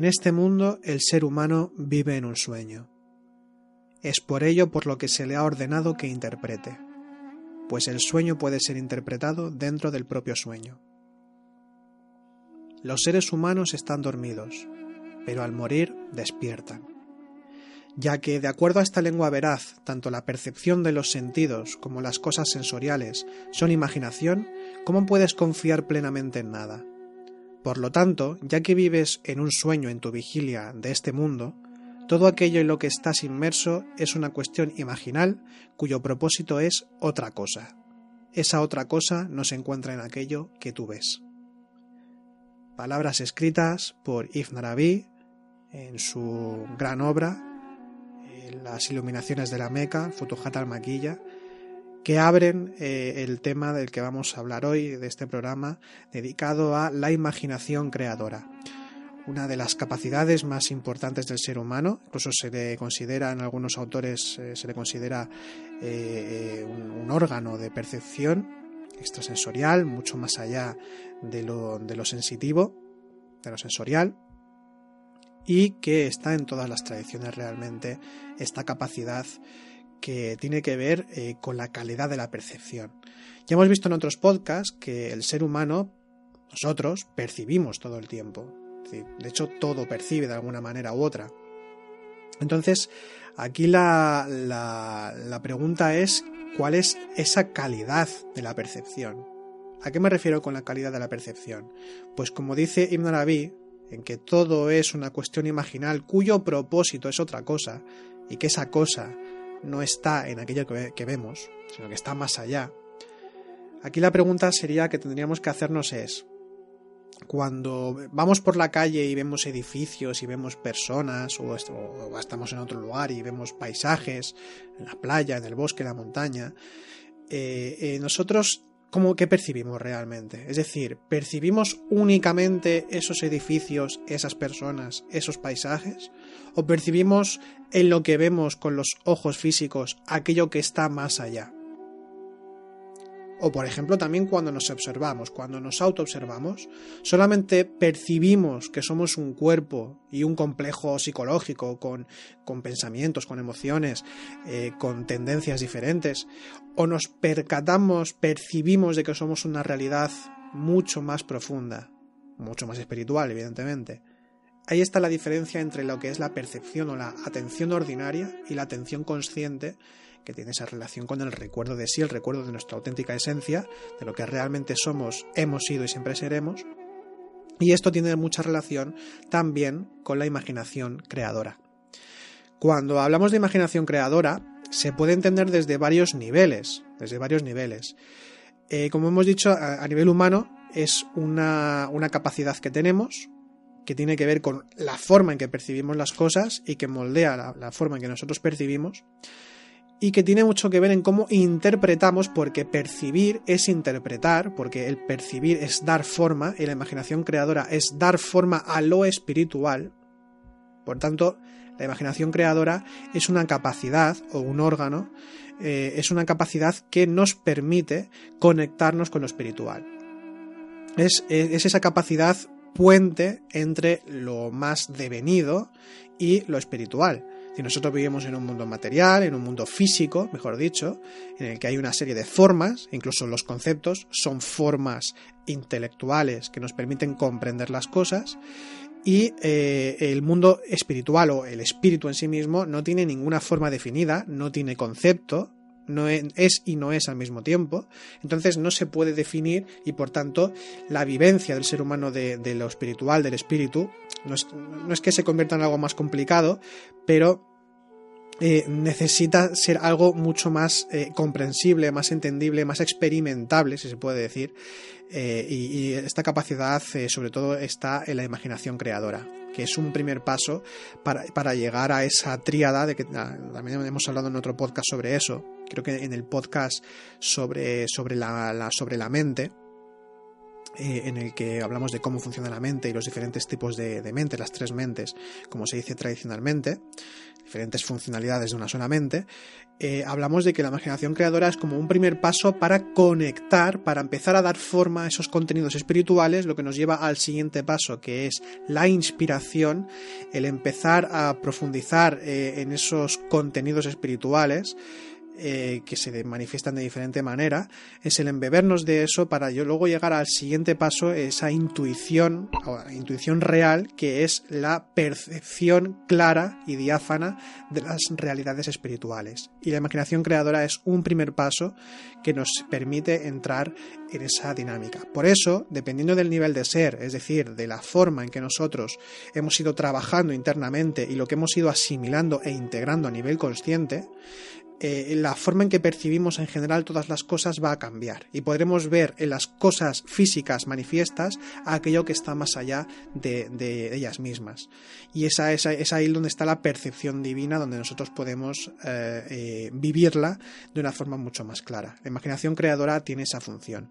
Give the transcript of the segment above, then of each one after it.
En este mundo el ser humano vive en un sueño. Es por ello por lo que se le ha ordenado que interprete, pues el sueño puede ser interpretado dentro del propio sueño. Los seres humanos están dormidos, pero al morir despiertan, ya que de acuerdo a esta lengua veraz, tanto la percepción de los sentidos como las cosas sensoriales son imaginación, ¿cómo puedes confiar plenamente en nada? Por lo tanto, ya que vives en un sueño en tu vigilia de este mundo, todo aquello en lo que estás inmerso es una cuestión imaginal cuyo propósito es otra cosa. Esa otra cosa no se encuentra en aquello que tú ves. Palabras escritas por Ibn Arabi en su gran obra Las iluminaciones de la Meca, Futuhat al-Maquilla, que abren eh, el tema del que vamos a hablar hoy de este programa dedicado a la imaginación creadora. Una de las capacidades más importantes del ser humano, incluso se le considera, en algunos autores eh, se le considera eh, un, órgano de percepción extrasensorial, mucho más allá de lo, de lo sensitivo, de lo sensorial, y que está en todas las tradiciones realmente esta capacidad que tiene que ver eh, con la calidad de la percepción. Ya hemos visto en otros podcasts que el ser humano, nosotros, percibimos todo el tiempo. De hecho, todo percibe de alguna manera u otra. Entonces, aquí la, la, pregunta es, ¿cuál es esa calidad de la percepción? ¿A qué me refiero con la calidad de la percepción? Pues como dice Ibn Arabi, en que todo es una cuestión imaginal cuyo propósito es otra cosa, y que esa cosa no está en aquello que, vemos, sino que está más allá. Aquí la pregunta sería que tendríamos que hacernos es, cuando vamos por la calle y vemos edificios y vemos personas o, estamos en otro lugar y vemos paisajes, en la playa, en el bosque, en la montaña, eh, eh, nosotros ¿cómo que percibimos realmente? Es decir, ¿percibimos únicamente esos edificios, esas personas, esos paisajes? ¿O percibimos en lo que vemos con los ojos físicos aquello que está más allá? O por ejemplo también cuando nos observamos, cuando nos autoobservamos, solamente percibimos que somos un cuerpo y un complejo psicológico con, con pensamientos, con emociones, eh, con tendencias diferentes, o nos percatamos, percibimos de que somos una realidad mucho más profunda, mucho más espiritual, evidentemente. Ahí está la diferencia entre lo que es la percepción o la atención ordinaria y la atención consciente que tiene esa relación con el recuerdo de sí, el recuerdo de nuestra auténtica esencia, de lo que realmente somos, hemos sido y siempre seremos. Y esto tiene mucha relación también con la imaginación creadora. Cuando hablamos de imaginación creadora, se puede entender desde varios niveles, desde varios niveles. Eh, como hemos dicho, a, nivel humano es una, capacidad que tenemos que tiene que ver con la forma en que percibimos las cosas y que moldea la forma en que nosotros percibimos y que tiene mucho que ver en cómo interpretamos, porque percibir es interpretar, porque el percibir es dar forma y la imaginación creadora es dar forma a lo espiritual. Por tanto, la imaginación creadora es una capacidad o un órgano, eh, es una capacidad que nos permite conectarnos con lo espiritual. Es, es esa capacidad puente entre lo más devenido y lo espiritual. Si nosotros vivimos en un mundo material, en un mundo físico, mejor dicho, en el que hay una serie de formas, incluso los conceptos son formas intelectuales que nos permiten comprender las cosas, y eh, el mundo espiritual o el espíritu en sí mismo no tiene ninguna forma definida, no tiene concepto, no es y no es al mismo tiempo, entonces no se puede definir y por tanto la vivencia del ser humano de, lo espiritual, del espíritu, no es, no es, que se convierta en algo más complicado, pero eh, necesita ser algo mucho más eh, comprensible, más entendible, más experimentable, si se puede decir, eh, y, esta capacidad sobre todo está en la imaginación creadora que es un primer paso para, llegar a esa tríada de que ah, también hemos hablado en otro podcast sobre eso creo que en el podcast sobre, sobre, la, sobre la mente, eh, en el que hablamos de cómo funciona la mente y los diferentes tipos de, mente, las tres mentes, como se dice tradicionalmente, diferentes funcionalidades de una solamente, eh, hablamos de que la imaginación creadora es como un primer paso para conectar, para empezar a dar forma a esos contenidos espirituales, lo que nos lleva al siguiente paso, que es la inspiración, el empezar a profundizar eh, en esos contenidos espirituales eh, que se manifiestan de diferente manera, es el embebernos de eso para yo luego llegar al siguiente paso, esa intuición, o intuición real, que es la percepción clara y diáfana de las realidades espirituales. Y la imaginación creadora es un primer paso que nos permite entrar en esa dinámica. Por eso, dependiendo del nivel de ser, es decir, de la forma en que nosotros hemos ido trabajando internamente y lo que hemos ido asimilando e integrando a nivel consciente, eh, la forma en que percibimos en general todas las cosas va a cambiar y podremos ver en las cosas físicas manifiestas aquello que está más allá de, ellas mismas. Y esa es ahí donde está la percepción divina, donde nosotros podemos eh, eh, vivirla de una forma mucho más clara. La imaginación creadora tiene esa función.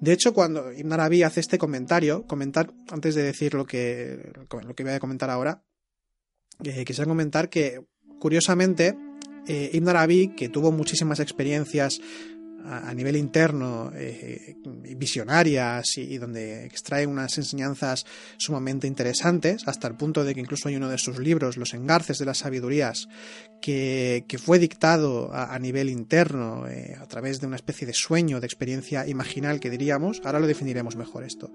De hecho, cuando Ibn Arabi hace este comentario, comentar, antes de decir lo que, lo que voy a comentar ahora, quisiera comentar que, curiosamente, eh, Ibn Arabi, que tuvo muchísimas experiencias a, nivel interno, eh, visionarias y, donde extrae unas enseñanzas sumamente interesantes, hasta el punto de que incluso hay uno de sus libros, Los engarces de las sabidurías, que, fue dictado a, nivel interno, eh, a través de una especie de sueño, de experiencia imaginal que diríamos, ahora lo definiremos mejor esto.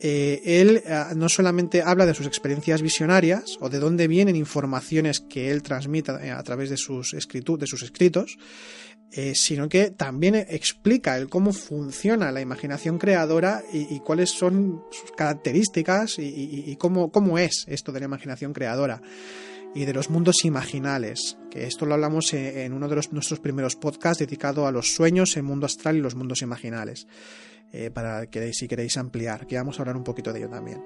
Eh, él eh, no solamente habla de sus experiencias visionarias o de dónde vienen informaciones que él transmite eh, a través de sus, escritos, sino que también explica cómo funciona la imaginación creadora y, cuáles son sus características y, cómo, cómo, es esto de la imaginación creadora y de los mundos imaginales, que esto lo hablamos en, uno de nuestros primeros podcasts dedicado a los sueños, el mundo astral y los mundos imaginales. Eh, para que si queréis ampliar, que vamos a hablar un poquito de ello también.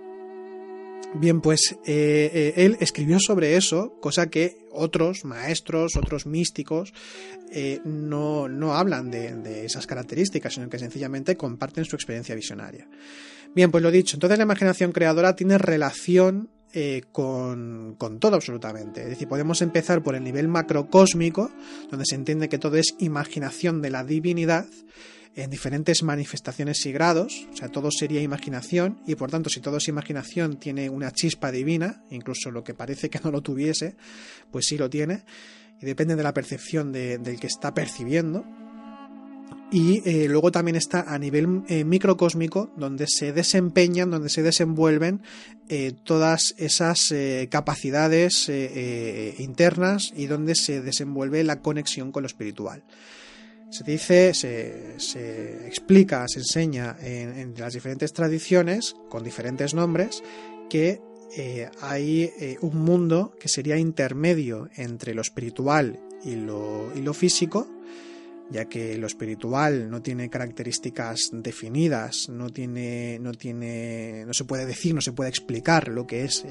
Bien, pues eh, eh, él escribió sobre eso, cosa que otros maestros, otros místicos, no, no, hablan de, de, esas características, sino que sencillamente comparten su experiencia visionaria. Bien, pues lo dicho, entonces la imaginación creadora tiene relación con, con, todo absolutamente. Es decir, podemos empezar por el nivel macrocósmico, donde se entiende que todo es imaginación de la divinidad, en diferentes manifestaciones y grados, o sea, todo sería imaginación, y por tanto, si todo es imaginación, tiene una chispa divina, incluso lo que parece que no lo tuviese, pues sí lo tiene, y depende de la percepción del que está percibiendo. Y eh, luego también está a nivel eh, microcósmico, donde se desempeñan, donde se desenvuelven eh, todas esas capacidades internas y donde se desenvuelve la conexión con lo espiritual. Se dice, se, explica, se enseña en, las diferentes tradiciones, con diferentes nombres, que eh, hay eh, un mundo que sería intermedio entre lo espiritual y lo, y lo físico, ya que lo espiritual no tiene características definidas, no tiene, no tiene, no se puede decir, no se puede explicar lo que es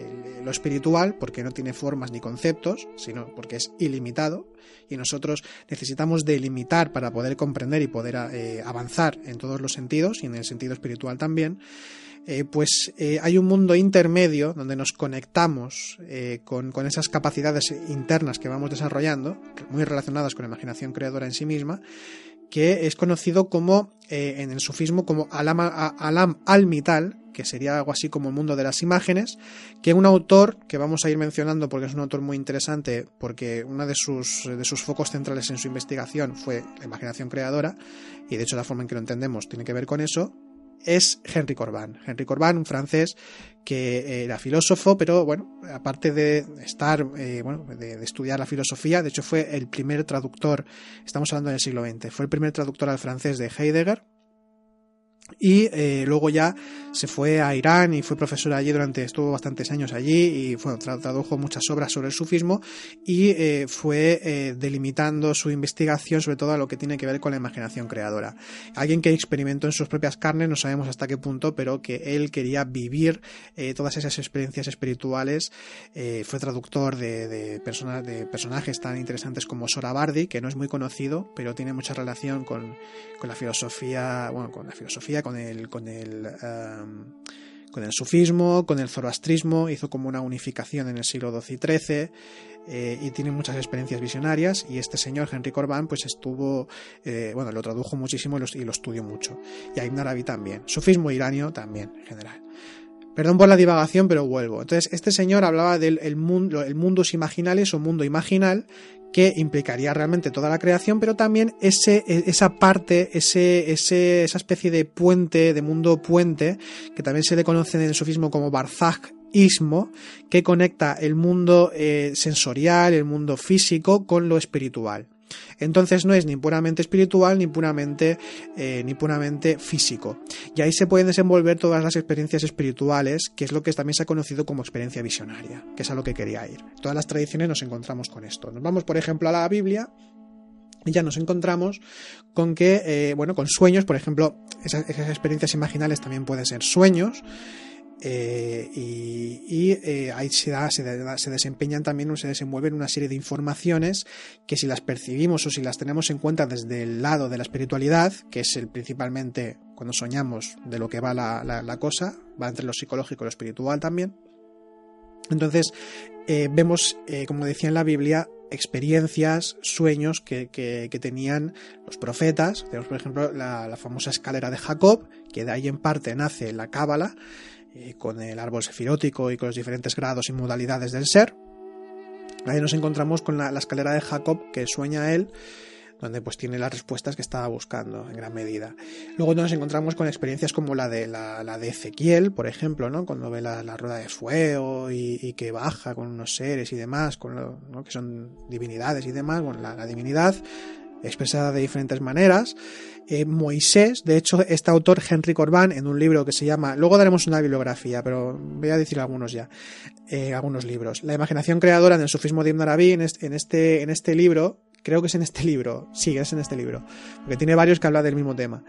lo espiritual, porque no tiene formas ni conceptos, sino porque es ilimitado, y nosotros necesitamos delimitar para poder comprender y poder eh, avanzar en todos los sentidos, y en el sentido espiritual también. Eh, pues eh, hay un mundo intermedio donde nos conectamos eh, con, esas capacidades internas que vamos desarrollando, muy relacionadas con la imaginación creadora en sí misma, que es conocido como en el sufismo como Alam, Alam al-Mital, que sería algo así como el mundo de las imágenes, que un autor que vamos a ir mencionando porque es un autor muy interesante, porque uno de sus, de sus focos centrales en su investigación fue la imaginación creadora, y de hecho la forma en que lo entendemos tiene que ver con eso, es Henry Corbin. Henry Corbin, un francés que era filósofo, pero bueno, aparte de estar, eh, bueno, de, estudiar la filosofía, de hecho fue el primer traductor, estamos hablando del siglo XX, fue el primer traductor al francés de Heidegger, y eh, luego ya se fue a Irán y fue profesor allí durante, estuvo bastantes años allí y fue, tradujo muchas obras sobre el sufismo y eh, fue eh, delimitando su investigación sobre todo a lo que tiene que ver con la imaginación creadora. Alguien que experimentó en sus propias carnes, no sabemos hasta qué punto, pero que él quería vivir todas esas experiencias espirituales. fue traductor de, de, de personajes tan interesantes como Sorabardi, que no es muy conocido, pero tiene mucha relación con, con la filosofía, bueno, con la filosofía con el, con el, con el sufismo, con el zoroastrismo, hizo como una unificación en el siglo XII y XIII. eh, y tiene muchas experiencias visionarias y este señor Henry Corbán pues estuvo, eh, bueno, lo tradujo muchísimo y lo, estudió mucho. Y a Ibn Arabi también. Sufismo iranio también, en general. Perdón por la divagación, pero vuelvo. Entonces, este señor hablaba del mundo, el imaginales o mundo imaginal que implicaría realmente toda la creación, pero también ese, esa parte, ese, ese, esa especie de puente, de mundo puente, que también se le conoce en el sufismo como Barzak ismo, que conecta el mundo eh, sensorial, el mundo físico con lo espiritual. Entonces no es ni puramente espiritual ni puramente, eh, ni puramente físico. Y ahí se pueden desenvolver todas las experiencias espirituales, que es lo que también se ha conocido como experiencia visionaria, que es a lo que quería ir. Todas las tradiciones nos encontramos con esto. Nos vamos, por ejemplo, a la Biblia y ya nos encontramos con que, eh, bueno, con sueños, por ejemplo, esas, esas experiencias imaginales también pueden ser sueños. Eh, y, eh, ahí se, se, desempeñan también o se desenvuelven una serie de informaciones que si las percibimos o si las tenemos en cuenta desde el lado de la espiritualidad, que es el principalmente cuando soñamos de lo que va la, cosa, va entre lo psicológico y lo espiritual también. Entonces eh, vemos, como decía en la Biblia, experiencias, sueños que, tenían los profetas. Tenemos, por ejemplo, la, famosa escalera de Jacob, que de ahí en parte nace la Cábala, con el árbol sefirótico y con los diferentes grados y modalidades del ser. Ahí nos encontramos con la, escalera de Jacob que sueña él, donde pues tiene las respuestas que estaba buscando en gran medida. Luego nos encontramos con experiencias como la de la, de Ezequiel, por ejemplo, ¿no? cuando ve la, rueda de fuego y, que baja con unos seres y demás, con que son divinidades y demás, bueno, la divinidad expresada de diferentes maneras. Eh, Moisés, de hecho, este autor, Henry Corbán, en un libro que se llama, luego daremos una bibliografía, pero voy a decir algunos ya, eh, algunos libros. La imaginación creadora en el sufismo de Ibn Arabi, en este, en este, libro, creo que es en este libro, sí, es en este libro, porque tiene varios que hablan del mismo tema.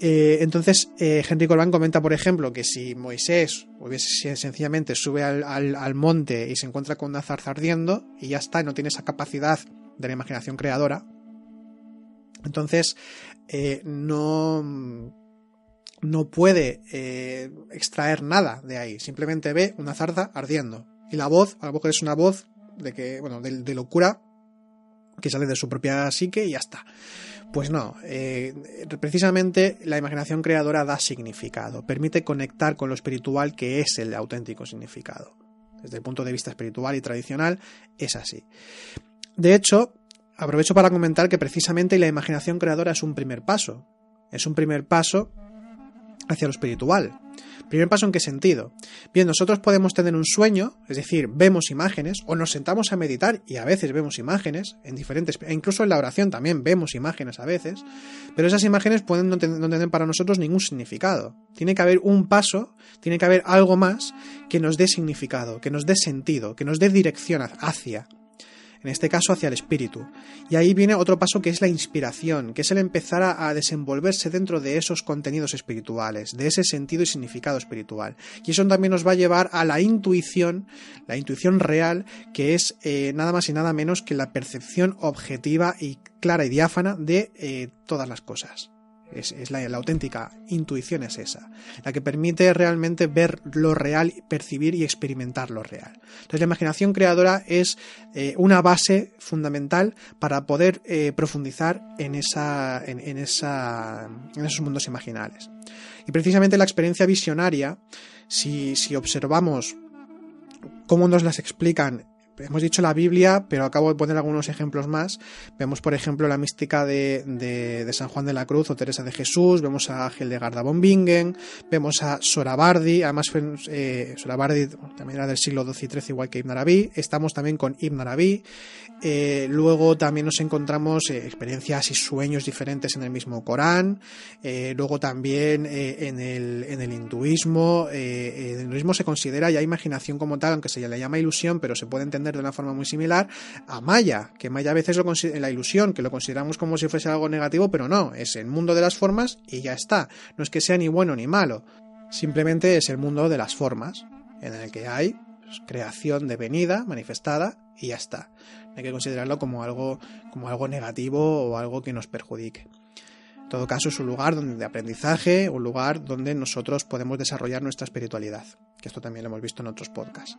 Eh, entonces, Henry Corbán comenta, por ejemplo, que si Moisés hubiese sencillamente sube al, al, monte y se encuentra con una zarza ardiendo y ya está, no tiene esa capacidad de la imaginación creadora, entonces, eh, no, no puede eh, extraer nada de ahí. Simplemente ve una zarza ardiendo. Y la voz, a lo mejor es una voz de que, bueno, de, locura que sale de su propia psique y ya está. Pues no, eh, precisamente la imaginación creadora da significado, permite conectar con lo espiritual que es el auténtico significado. Desde el punto de vista espiritual y tradicional es así. De hecho, aprovecho para comentar que precisamente la imaginación creadora es un primer paso. Es un primer paso hacia lo espiritual. ¿Primer paso en qué sentido? Bien, nosotros podemos tener un sueño, es decir, vemos imágenes, o nos sentamos a meditar y a veces vemos imágenes, en diferentes, e incluso en la oración también vemos imágenes a veces, pero esas imágenes pueden no tener para nosotros ningún significado. Tiene que haber un paso, tiene que haber algo más que nos dé significado, que nos dé sentido, que nos dé dirección hacia en este caso hacia el espíritu. Y ahí viene otro paso que es la inspiración, que es el empezar a, desenvolverse dentro de esos contenidos espirituales, de ese sentido y significado espiritual. Y eso también nos va a llevar a la intuición, la intuición real, que es eh, nada más y nada menos que la percepción objetiva y clara y diáfana de eh, todas las cosas. Es, la, auténtica intuición es esa, la que permite realmente ver lo real, percibir y experimentar lo real. Entonces la imaginación creadora es eh, una base fundamental para poder eh, profundizar en, esa, en, esa, en esos mundos imaginales. Y precisamente la experiencia visionaria, si, si observamos cómo nos las explican hemos dicho la Biblia, pero acabo de poner algunos ejemplos más. Vemos, por ejemplo, la mística de, San Juan de la Cruz o Teresa de Jesús, vemos a Hildegarda von Bingen, vemos a Sorabardi, además eh, Sorabardi también era del siglo XII y XIII, igual que Ibn Arabi. Estamos también con Ibn Arabi. Eh, luego también nos encontramos eh, experiencias y sueños diferentes en el mismo Corán. Eh, luego también en el, en, el, hinduismo. en el hinduismo se considera ya imaginación como tal, aunque se le llama ilusión, pero se puede entender de una forma muy similar a Maya, que Maya a veces lo la ilusión, que lo consideramos como si fuese algo negativo, pero no, es el mundo de las formas y ya está. No es que sea ni bueno ni malo, simplemente es el mundo de las formas, en el que hay pues, creación devenida, manifestada, y ya está. No hay que considerarlo como algo, como algo negativo o algo que nos perjudique. En todo caso, es un lugar donde, de aprendizaje, un lugar donde nosotros podemos desarrollar nuestra espiritualidad. Que esto también lo hemos visto en otros podcasts.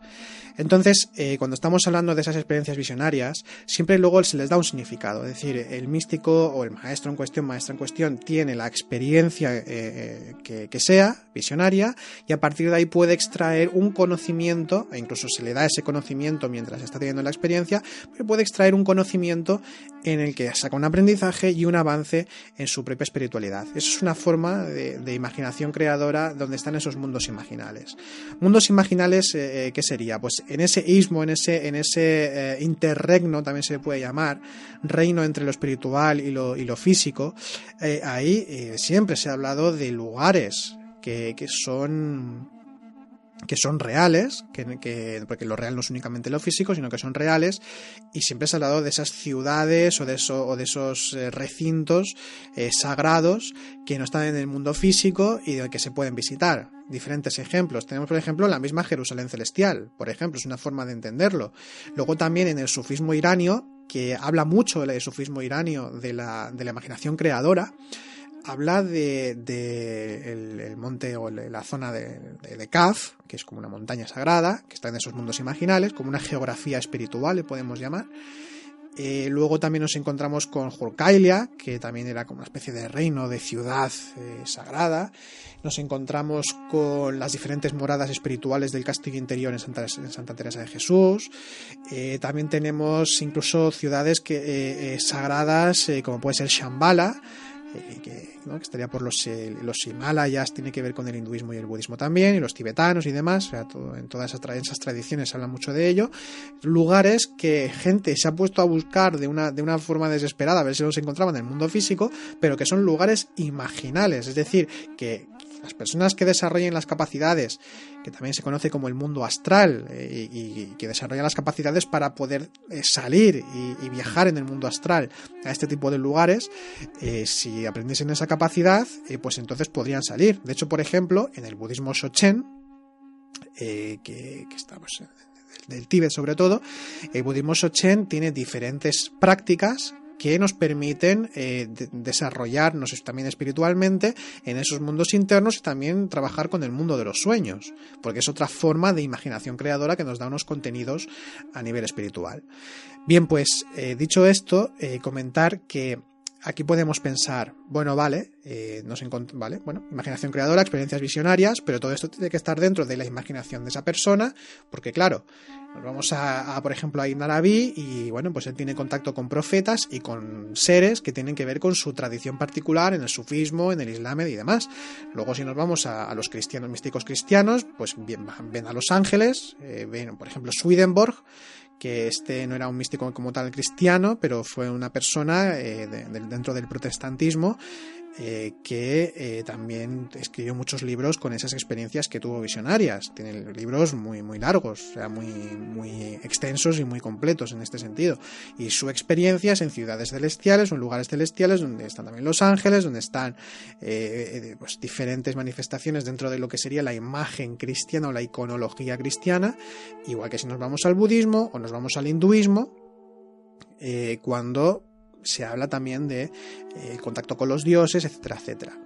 Entonces, eh, cuando estamos hablando de esas experiencias visionarias, siempre luego se les da un significado, es decir, el místico o el maestro en cuestión, maestra en cuestión, tiene la experiencia eh, que, que, sea visionaria y a partir de ahí puede extraer un conocimiento, e incluso se le da ese conocimiento mientras está teniendo la experiencia, pero puede extraer un conocimiento en el que saca un aprendizaje y un avance en su propia espiritualidad. Eso es una forma de imaginación creadora donde están esos mundos imaginales. Mundos imaginales, eh, eh, ¿qué sería? Pues en ese ismo, en ese, en ese eh, interregno, también se puede llamar, reino entre lo espiritual y lo, y lo físico, eh, ahí eh, siempre se ha hablado de lugares que, que son que son reales, que, que, porque lo real no es únicamente lo físico, sino que son reales, y siempre se ha hablado de esas ciudades o de, o de esos eh, recintos eh, sagrados que no están en el mundo físico y de que se pueden visitar. Diferentes ejemplos. Tenemos, por ejemplo, la misma Jerusalén celestial, por ejemplo, es una forma de entenderlo. Luego también en el sufismo iranio, que habla mucho del sufismo iranio de la, de la imaginación creadora, habla de, de el, monte o la zona de, de, de, Kaf, que es como una montaña sagrada, que está en esos mundos imaginales, como una geografía espiritual, le podemos llamar. Eh, luego también nos encontramos con Jorkailia, que también era como una especie de reino, de ciudad eh, sagrada. Nos encontramos con las diferentes moradas espirituales del castillo interior en Santa, en Santa Teresa de Jesús. Eh, también tenemos incluso ciudades que, sagradas, como puede ser Shambhala, que, estaría por los, los Himalayas, tiene que ver con el hinduismo y el budismo también, y los tibetanos y demás, o sea, todo, en todas esas, esas, tradiciones se habla mucho de ello. Lugares que gente se ha puesto a buscar de una, de una forma desesperada, a ver si los encontraban en el mundo físico, pero que son lugares imaginales, es decir, que las personas que desarrollen las capacidades, que también se conoce como el mundo astral, eh, y, que desarrollan las capacidades para poder eh, salir y, viajar en el mundo astral a este tipo de lugares, eh, si aprendiesen esa capacidad, pues entonces podrían salir. De hecho, por ejemplo, en el budismo Shochen, que, que está pues, del Tíbet sobre todo, el budismo Shochen tiene diferentes prácticas que nos permiten eh, de desarrollarnos también espiritualmente en esos mundos internos y también trabajar con el mundo de los sueños, porque es otra forma de imaginación creadora que nos da unos contenidos a nivel espiritual. Bien, pues eh, dicho esto, eh, comentar que aquí podemos pensar, bueno, vale, nos vale, bueno, imaginación creadora, experiencias visionarias, pero todo esto tiene que estar dentro de la imaginación de esa persona, porque claro, vamos a, por ejemplo, a Ibn y bueno, pues él tiene contacto con profetas y con seres que tienen que ver con su tradición particular en el sufismo, en el islam y demás. Luego, si nos vamos a, los cristianos, místicos cristianos, pues bien, ven a los ángeles, eh, ven, por ejemplo, Swedenborg, que este no era un místico como tal cristiano, pero fue una persona eh, de, de, dentro del protestantismo eh, que eh, también escribió muchos libros con esas experiencias que tuvo visionarias. Tiene libros muy, muy largos, o sea, muy, muy extensos y muy completos en este sentido. Y su experiencia es en ciudades celestiales o en lugares celestiales donde están también los ángeles, donde están eh, pues, diferentes manifestaciones dentro de lo que sería la imagen cristiana o la iconología cristiana, igual que si nos vamos al budismo o nos vamos al hinduismo, cuando se habla también de eh, contacto con los dioses, etcétera, etcétera.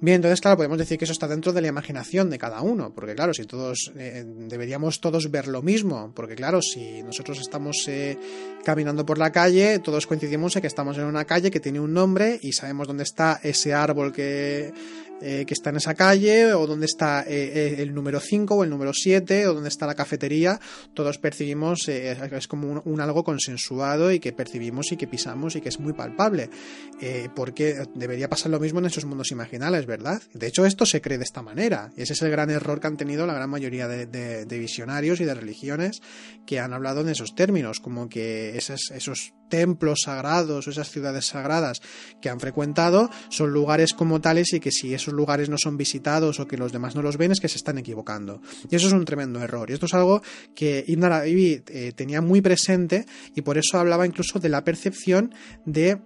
Bien, entonces, claro, podemos decir que eso está dentro de la imaginación de cada uno, porque claro, si todos eh, deberíamos todos ver lo mismo, porque claro, si nosotros estamos eh, caminando por la calle, todos coincidimos en que estamos en una calle que tiene un nombre y sabemos dónde está ese árbol que, eh, que está en esa calle, o dónde está eh, el número 5 o el número 7, o dónde está la cafetería, todos percibimos, eh, es como un, algo consensuado y que percibimos y que pisamos y que es muy palpable, porque debería pasar lo mismo en esos mundos imaginales, ¿verdad? De hecho, esto se cree de esta manera, y ese es el gran error que han tenido la gran mayoría de visionarios y de religiones que han hablado en esos términos, como que esos, esos templos sagrados o esas ciudades sagradas que han frecuentado son lugares como tales y que si esos lugares no son visitados o que los demás no los ven es que se están equivocando. Y eso es un tremendo error. Y esto es algo que Ibn Arabi eh, tenía muy presente y por eso hablaba incluso de la percepción de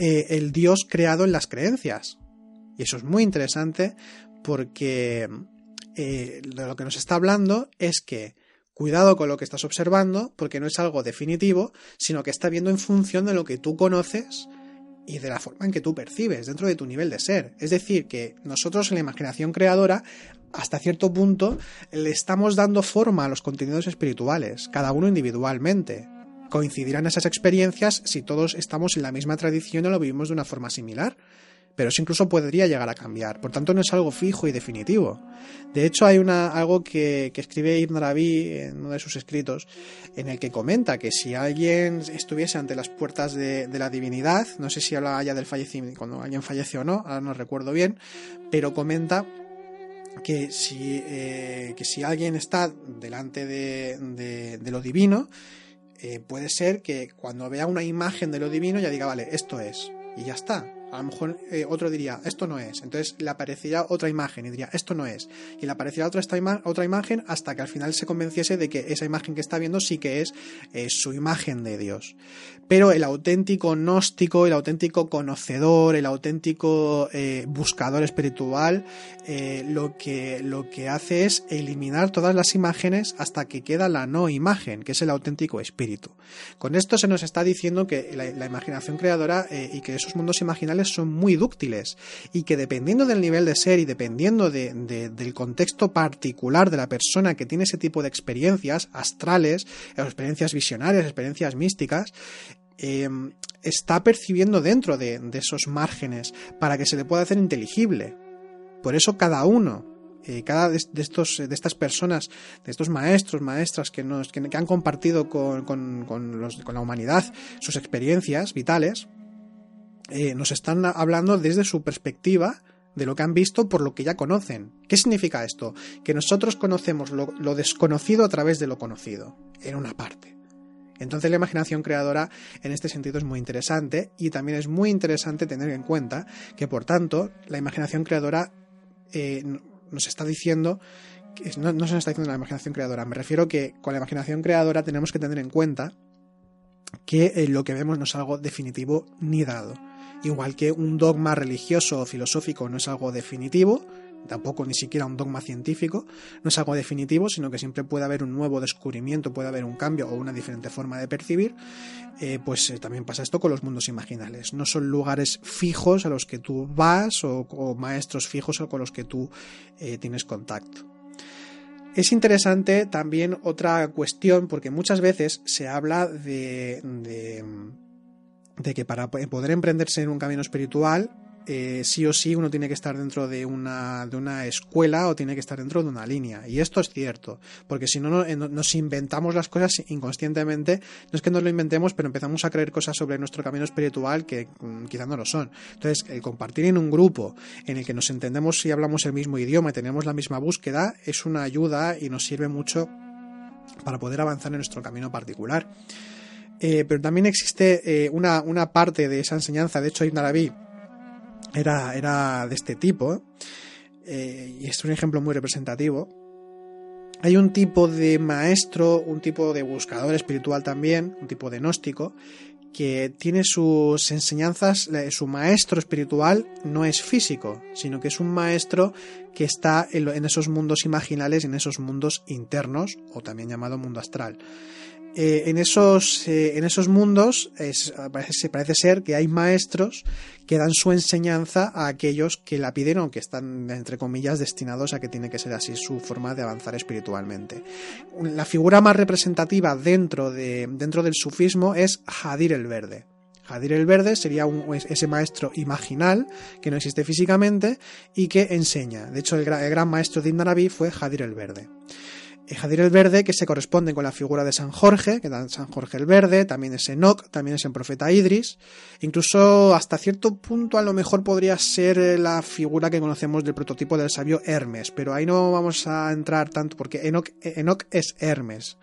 eh, el Dios creado en las creencias. Y eso es muy interesante porque eh, lo que nos está hablando es que Cuidado con lo que estás observando, porque no es algo definitivo, sino que está viendo en función de lo que tú conoces y de la forma en que tú percibes, dentro de tu nivel de ser. Es decir, que nosotros en la imaginación creadora, hasta cierto punto, le estamos dando forma a los contenidos espirituales, cada uno individualmente. Coincidirán esas experiencias si todos estamos en la misma tradición o lo vivimos de una forma similar pero eso incluso podría llegar a cambiar. Por tanto, no es algo fijo y definitivo. De hecho, hay una, algo que, escribe Ibn Arabi en uno de sus escritos, en el que comenta que si alguien estuviese ante las puertas de, la divinidad, no sé si habla ya del fallecimiento, cuando alguien fallece o no, ahora no recuerdo bien, pero comenta que si, eh, que alguien está delante de, lo divino, eh, puede ser que cuando vea una imagen de lo divino ya diga, vale, esto es, y ya está a lo mejor eh, otro diría, esto no es. Entonces le aparecería otra imagen y diría, esto no es. Y le aparecería otra, otra imagen hasta que al final se convenciese de que esa imagen que está viendo sí que es eh, su imagen de Dios. Pero el auténtico gnóstico, el auténtico conocedor, el auténtico eh, buscador espiritual, lo, que, lo que hace es eliminar todas las imágenes hasta que queda la no imagen, que es el auténtico espíritu. Con esto se nos está diciendo que la imaginación creadora y que esos mundos imaginales son muy dúctiles y que dependiendo del nivel de ser y dependiendo del contexto particular de la persona que tiene ese tipo de experiencias astrales, experiencias visionarias, experiencias místicas, em, está percibiendo dentro de, esos márgenes para que se le pueda hacer inteligible. Por eso cada uno eh, cada de, estos, de estas personas, de estos maestros, maestras que, nos, que, han compartido con, con, la humanidad sus experiencias vitales, eh, nos están hablando desde su perspectiva de lo que han visto por lo que ya conocen. ¿Qué significa esto? Que nosotros conocemos lo, desconocido a través de lo conocido, en una parte. Entonces la imaginación creadora en este sentido es muy interesante y también es muy interesante tener en cuenta que por tanto la imaginación creadora eh, nos está diciendo no, no, se nos está diciendo la imaginación creadora, me refiero que con la imaginación creadora tenemos que tener en cuenta que eh, lo que vemos no es algo definitivo ni dado. Igual que un dogma religioso o filosófico no es algo definitivo, tampoco ni siquiera un dogma científico, no es algo definitivo, sino que siempre puede haber un nuevo descubrimiento, puede haber un cambio o una diferente forma de percibir, eh, pues eh, también pasa esto con los mundos imaginales. No son lugares fijos a los que tú vas o, maestros fijos con los que tú eh, tienes contacto. Es interesante también otra cuestión, porque muchas veces se habla de de que para poder emprenderse en un camino espiritual, eh, sí o sí uno tiene que estar dentro de una, de una escuela o tiene que estar dentro de una línea. Y esto es cierto, porque si no, no, nos inventamos las cosas inconscientemente, no es que nos lo inventemos, pero empezamos a creer cosas sobre nuestro camino espiritual que mm, quizás no lo son. Entonces, el compartir en un grupo en el que nos entendemos y hablamos el mismo idioma y tenemos la misma búsqueda es una ayuda y nos sirve mucho para poder avanzar en nuestro camino particular. Eh, pero también existe eh, una, parte de esa enseñanza, de hecho Ibn Arabi era, era de este tipo, eh, y es un ejemplo muy representativo. Hay un tipo de maestro, un tipo de buscador espiritual también, un tipo de gnóstico, que tiene sus enseñanzas, su maestro espiritual no es físico, sino que es un maestro que está en esos mundos imaginales, en esos mundos internos, o también llamado mundo astral. Eh, en, esos, eh, en esos mundos parece, ser que hay maestros que dan su enseñanza a aquellos que la piden o que están, entre comillas, destinados a que tiene que ser así su forma de avanzar espiritualmente. La figura más representativa dentro, de, dentro del sufismo es Hadir el Verde. Hadir el Verde sería ese maestro imaginal que no existe físicamente y que enseña. De hecho, el, gran maestro de Ibn fue Hadir el Verde. Jadir el Verde, que se corresponde con la figura de San Jorge, que da San Jorge el Verde, también es Enoch, también es el profeta Idris, incluso hasta cierto punto a lo mejor podría ser la figura que conocemos del prototipo del sabio Hermes, pero ahí no vamos a entrar tanto porque Enoch, es Hermes.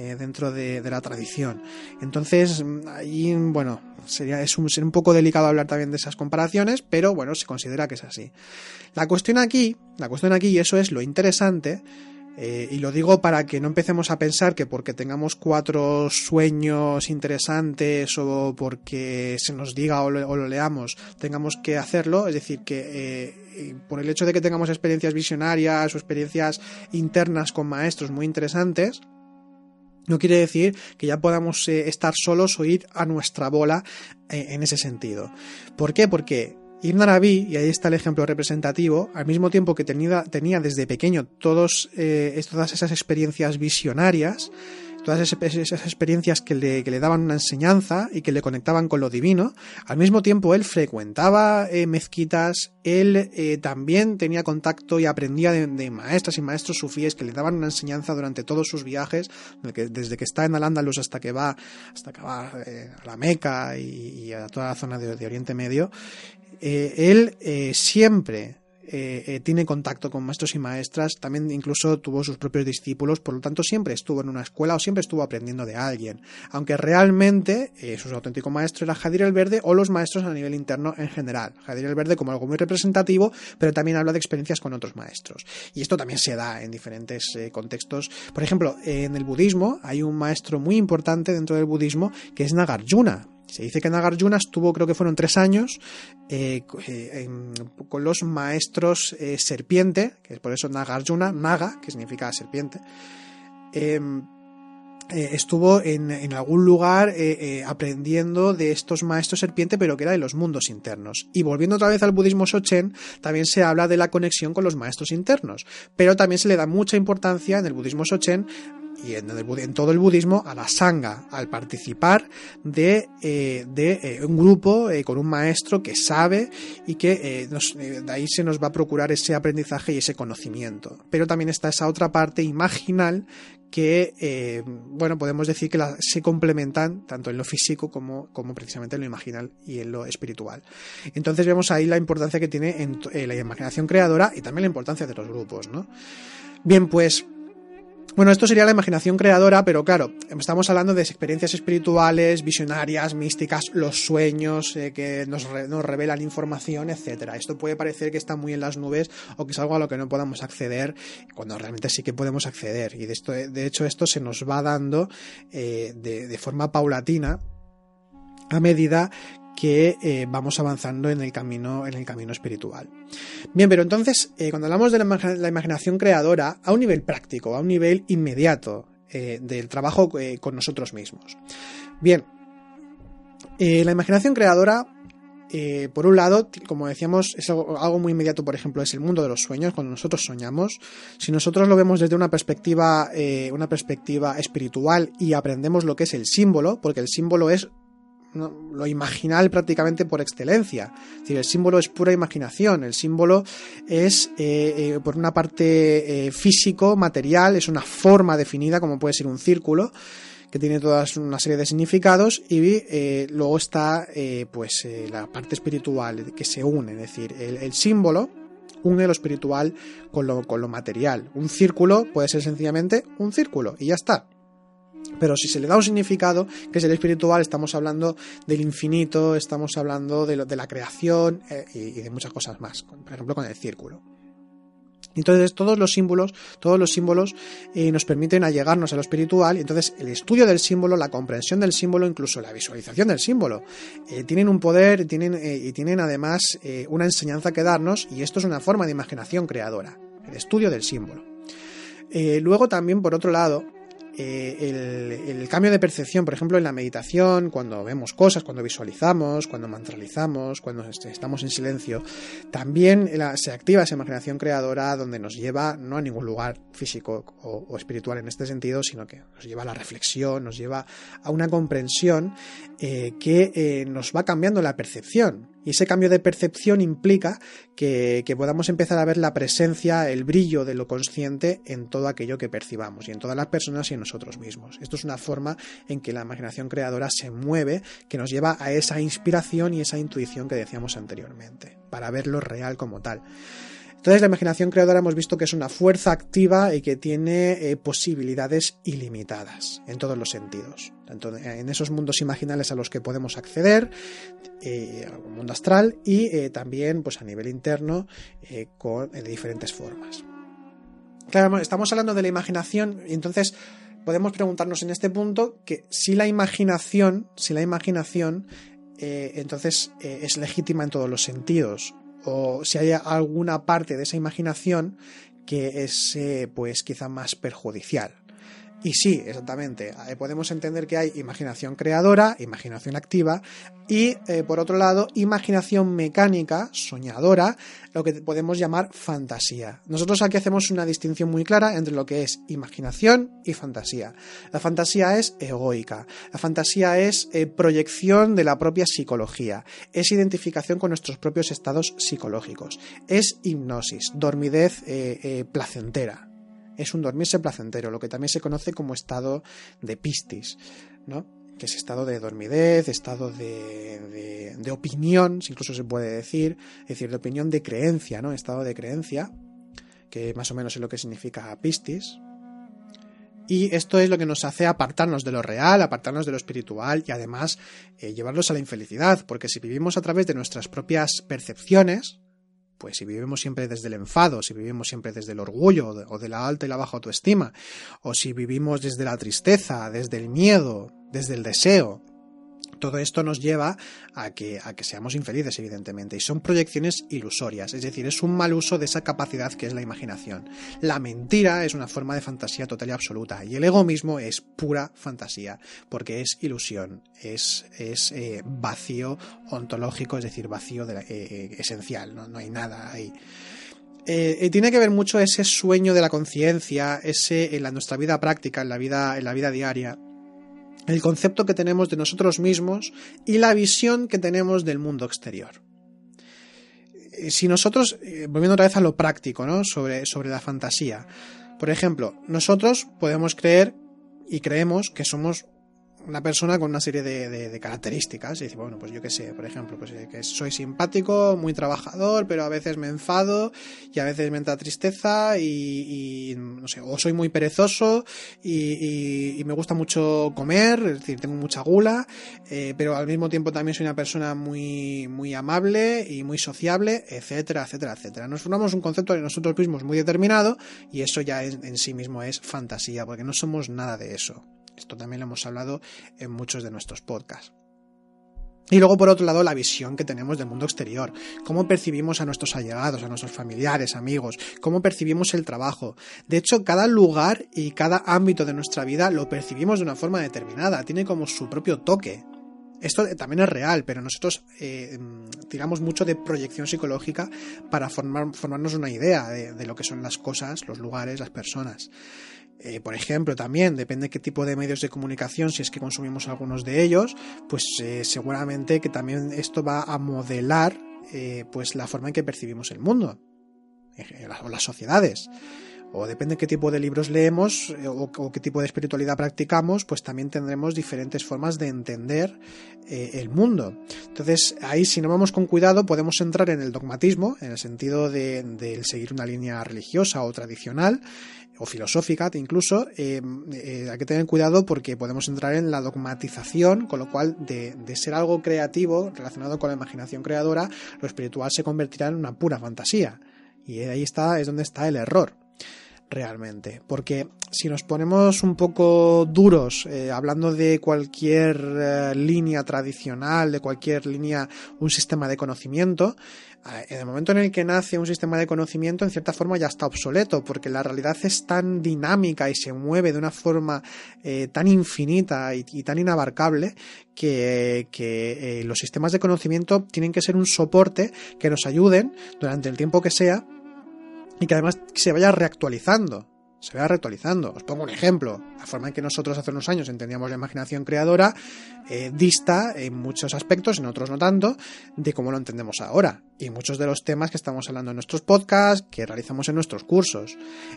Eh, dentro de, la tradición. Entonces, ahí, bueno, sería, es un, sería un poco delicado hablar también de esas comparaciones, pero bueno, se considera que es así. La cuestión aquí, la cuestión aquí, y eso es lo interesante, eh, y lo digo para que no empecemos a pensar que porque tengamos cuatro sueños interesantes o porque se nos diga o lo, leamos, tengamos que hacerlo. Es decir, que eh, por el hecho de que tengamos experiencias visionarias o experiencias internas con maestros muy interesantes, no quiere decir que ya podamos eh, estar solos o ir a nuestra bola en ese sentido. ¿Por qué? Porque Ibn Arabi, y ahí está el ejemplo representativo, al mismo tiempo que tenía, tenía desde pequeño todos, eh, todas esas experiencias visionarias, todas esas experiencias que le, que le, daban una enseñanza y que le conectaban con lo divino. Al mismo tiempo, él frecuentaba eh, mezquitas, él eh, también tenía contacto y aprendía de, maestras y maestros sufíes que le daban una enseñanza durante todos sus viajes, desde que está en Al-Ándalus hasta que va, hasta que va eh, a la Meca y, a toda la zona de Oriente Medio. Él siempre eh, eh, tiene contacto con maestros y maestras, también incluso tuvo sus propios discípulos, por lo tanto siempre estuvo en una escuela o siempre estuvo aprendiendo de alguien, aunque realmente eh, su auténtico maestro era Jadir el Verde o los maestros a nivel interno en general. Jadir el Verde como algo muy representativo, pero también habla de experiencias con otros maestros. Y esto también se da en diferentes eh, contextos. Por ejemplo, en el budismo hay un maestro muy importante dentro del budismo que es Nagarjuna se dice que Nagarjuna estuvo, creo que fueron tres años, eh, eh, con los maestros eh, serpiente, que es por eso Nagarjuna, Naga, que significa serpiente. Em, estuvo en, en, algún lugar aprendiendo de estos maestros serpiente, pero que era de los mundos internos. Y volviendo otra vez al budismo Sochen, también se habla de la conexión con los maestros internos, pero también se le da mucha importancia en el budismo Sochen y en, todo el budismo a la sangha, al participar de, eh, de eh, un grupo eh, con un maestro que sabe y que de ahí se nos va a procurar ese aprendizaje y ese conocimiento. Pero también está esa otra parte imaginal que, bueno, podemos decir que se complementan tanto en lo físico como, como precisamente en lo imaginal y en lo espiritual. Entonces vemos ahí la importancia que tiene en, la imaginación creadora y también la importancia de los grupos, ¿no? Bien, pues bueno, esto sería la imaginación creadora, pero claro, estamos hablando de experiencias espirituales, visionarias, místicas, los sueños eh, que nos, nos, revelan información, etcétera. Esto puede parecer que está muy en las nubes o que es algo a lo que no podamos acceder, cuando realmente sí que podemos acceder. Y de, esto, de hecho esto se nos va dando eh, de, de forma paulatina a medida que eh, vamos avanzando en el camino en el camino espiritual. Bien, pero entonces eh, cuando hablamos de la, imaginación creadora a un nivel práctico, a un nivel inmediato eh, del trabajo con nosotros mismos. Bien, la imaginación creadora por un lado, como decíamos, es algo, muy inmediato, por ejemplo, es el mundo de los sueños, cuando nosotros soñamos. Si nosotros lo vemos desde una perspectiva, una perspectiva espiritual y aprendemos lo que es el símbolo, porque el símbolo es. Lo imaginal prácticamente por excelencia. Es decir, el símbolo es pura imaginación, el símbolo es, eh, eh, por una parte, eh, físico, material, es una forma definida, como puede ser un círculo, que tiene toda una serie de significados, y luego está pues la parte espiritual que se une, es decir, el, el símbolo une lo espiritual con lo, con lo material. Un círculo puede ser sencillamente un círculo, y ya está. Pero si se le da un significado, que es el espiritual, estamos hablando del infinito, estamos hablando de, lo, de la creación eh, y, de muchas cosas más, por ejemplo con el círculo. Entonces todos los símbolos, todos los símbolos eh, nos permiten allegarnos a lo espiritual y entonces el estudio del símbolo, la comprensión del símbolo, incluso la visualización del símbolo, eh, tienen un poder tienen, y tienen además una enseñanza que darnos y esto es una forma de imaginación creadora, el estudio del símbolo. luego también, por otro lado, eh, el, cambio de percepción, por ejemplo, en la meditación, cuando vemos cosas, cuando visualizamos, cuando mantralizamos, cuando estamos en silencio, también la, se activa esa imaginación creadora donde nos lleva no a ningún lugar físico o, o, espiritual en este sentido, sino que nos lleva a la reflexión, nos lleva a una comprensión eh, que eh, nos va cambiando la percepción. Y ese cambio de percepción implica que, podamos empezar a ver la presencia, el brillo de lo consciente en todo aquello que percibamos y en todas las personas y en nosotros mismos. Esto es una forma en que la imaginación creadora se mueve, que nos lleva a esa inspiración y esa intuición que decíamos anteriormente, para ver lo real como tal. Entonces la imaginación creadora hemos visto que es una fuerza activa y que tiene eh, posibilidades ilimitadas en todos los sentidos, tanto en esos mundos imaginales a los que podemos acceder, eh, al mundo astral y eh, también pues a nivel interno eh, con, de diferentes formas. Claro, estamos hablando de la imaginación y entonces podemos preguntarnos en este punto que si la imaginación, si la imaginación entonces es legítima en todos los sentidos o si hay alguna parte de esa imaginación que es eh, pues quizá más perjudicial. Y sí, exactamente. Eh, podemos entender que hay imaginación creadora, imaginación activa y, eh, por otro lado, imaginación mecánica, soñadora, lo que podemos llamar fantasía. Nosotros aquí hacemos una distinción muy clara entre lo que es imaginación y fantasía. La fantasía es egoica, la fantasía es eh, proyección de la propia psicología, es identificación con nuestros propios estados psicológicos, es hipnosis, dormidez placentera es un dormirse placentero, lo que también se conoce como estado de pistis, ¿no? que es estado de dormidez, estado de, de, opinión, incluso se puede decir, es decir, de opinión de creencia, ¿no? Estado de creencia, que más o menos es lo que significa pistis. Y esto es lo que nos hace apartarnos de lo real, apartarnos de lo espiritual y además eh, llevarlos a la infelicidad, porque si vivimos a través de nuestras propias percepciones, pues si vivimos siempre desde el enfado, si vivimos siempre desde el orgullo o de la alta y la baja autoestima, o si vivimos desde la tristeza, desde el miedo, desde el deseo, todo esto nos lleva a que, a que seamos infelices, evidentemente, y son proyecciones ilusorias, es decir, es un mal uso de esa capacidad que es la imaginación. La mentira es una forma de fantasía total y absoluta, y el ego mismo es pura fantasía, porque es ilusión, es, es eh, vacío ontológico, es decir, vacío de eh, esencial, ¿no? hay nada ahí. Eh, tiene que ver mucho ese sueño de la conciencia, ese en nuestra vida práctica, en la vida, en la vida diaria, el concepto que tenemos de nosotros mismos y la visión que tenemos del mundo exterior. Eh, si nosotros, eh, volviendo otra vez a lo práctico, ¿no? sobre, sobre la fantasía, por ejemplo, nosotros podemos creer y creemos que somos una persona con una serie de, características. Y dice, bueno, pues yo qué sé, por ejemplo, pues eh, que soy simpático, muy trabajador, pero a veces me enfado y a veces me entra tristeza y, no sé, o soy muy perezoso y, me gusta mucho comer, es decir, tengo mucha gula, eh, pero al mismo tiempo también soy una persona muy, muy amable y muy sociable, etcétera, etcétera, etcétera. Nos formamos un concepto de nosotros mismos muy determinado y eso ya en sí mismo es fantasía, porque no somos nada de eso. Esto también lo hemos hablado en muchos de nuestros podcasts. Y luego, por otro lado, la visión que tenemos del mundo exterior, cómo percibimos a nuestros allegados, a nuestros familiares, amigos, cómo percibimos el trabajo. De hecho, cada lugar y cada ámbito de nuestra vida lo percibimos de una forma determinada, tiene como su propio toque. Esto también es real, pero nosotros eh, tiramos mucho de proyección psicológica para formarnos una idea de lo que son las cosas, los lugares, las personas. Eh, por ejemplo, también depende de qué tipo de medios de comunicación, si es que consumimos algunos de ellos, pues eh, seguramente que también esto va a modelar eh, pues la forma en que percibimos el mundo o las sociedades o depende de qué tipo de libros leemos o, qué tipo de espiritualidad practicamos, pues también tendremos diferentes formas de entender el mundo. Entonces, ahí si no vamos con cuidado, podemos entrar en el dogmatismo, en el sentido de seguir una línea religiosa o tradicional, o filosófica incluso, eh, eh, hay que tener cuidado porque podemos entrar en la dogmatización, con lo cual de, ser algo creativo relacionado con la imaginación creadora, lo espiritual se convertirá en una pura fantasía. Y ahí está, es donde está el error realmente. Porque si nos ponemos un poco duros, eh, hablando de cualquier línea tradicional, de cualquier línea, un sistema de conocimiento, en el momento en el que nace un sistema de conocimiento, en cierta forma ya está obsoleto, porque la realidad es tan dinámica y se mueve de una forma eh, tan infinita y, tan inabarcable que, eh, los sistemas de conocimiento tienen que ser un soporte que nos ayuden durante el tiempo que sea y que además se vaya reactualizando se vaya reactualizando. Os pongo un ejemplo. La forma en que nosotros hace unos años entendíamos la imaginación creadora eh, dista en muchos aspectos, en otros no tanto, de cómo lo entendemos ahora. Y muchos de los temas que estamos hablando en nuestros podcasts, que realizamos en nuestros cursos.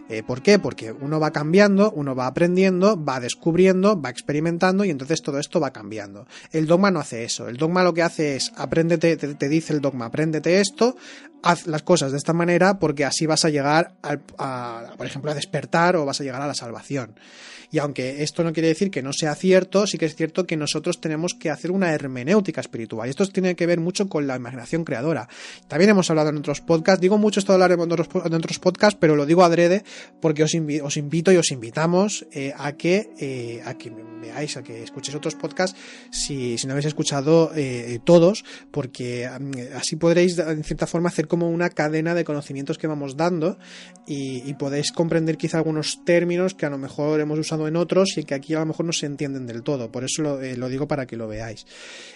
Eh, ¿Por qué? Porque uno va cambiando, uno va aprendiendo, va descubriendo, va experimentando y entonces todo esto va cambiando. El dogma no hace eso. El dogma lo que hace es, apréndete, te, dice el dogma, apréndete esto, haz las cosas de esta manera porque así vas a llegar, a, por ejemplo, a despertar o vas a llegar a la salvación. Y aunque esto no quiere decir que no sea cierto, sí que es cierto que nosotros tenemos que hacer una hermenéutica espiritual. Y esto tiene que ver mucho con la imaginación creadora. También hemos hablado en otros podcasts. Digo mucho esto de hablar en otros, en otros podcasts, pero lo digo adrede porque os, os invito y os invitamos eh, a que eh, a que veáis, a que escuchéis otros podcasts si, si no habéis escuchado eh, todos, porque mm, así podréis en cierta forma hacer como una cadena de conocimientos que vamos dando y, podéis comprender quizá algunos términos que a lo mejor hemos usado en otros y que aquí a lo mejor no se entienden del todo. Por eso lo, eh, lo digo para que lo veáis.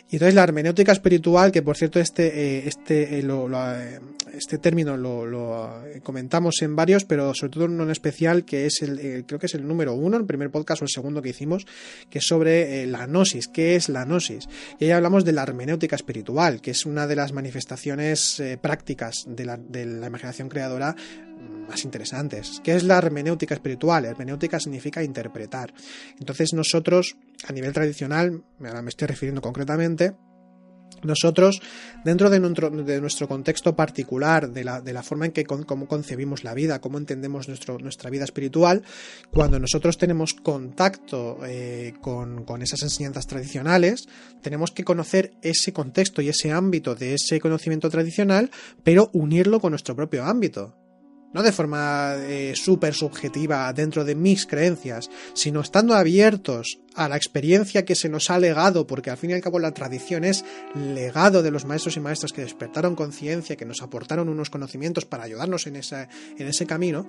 Y entonces la hermenéutica espiritual, que por cierto este, eh, este, eh, lo, lo, eh, este término lo, lo, comentamos en varios, pero sobre todo en uno en especial que es el, eh, creo que es el número uno, el primer podcast o el segundo que hicimos, que es sobre eh, la gnosis. ¿Qué es la gnosis? Y ahí hablamos de la hermenéutica espiritual, que es una de las manifestaciones eh, prácticas de la, imaginación creadora más interesantes. ¿Qué es la hermenéutica espiritual? Hermenéutica significa interpretar. Entonces nosotros, a nivel tradicional, me estoy refiriendo concretamente, nosotros, dentro de nuestro, contexto particular, de la, de la, forma en que con, concebimos la vida, cómo entendemos nuestro, nuestra vida espiritual, cuando nosotros tenemos contacto eh, con, con, esas enseñanzas tradicionales, tenemos que conocer ese contexto y ese ámbito de ese conocimiento tradicional, pero unirlo con nuestro propio ámbito no de forma eh, súper subjetiva dentro de mis creencias, sino estando abiertos a la experiencia que se nos ha legado, porque al fin y al cabo la tradición es legado de los maestros y maestras que despertaron conciencia, que nos aportaron unos conocimientos para ayudarnos en, esa, en ese camino,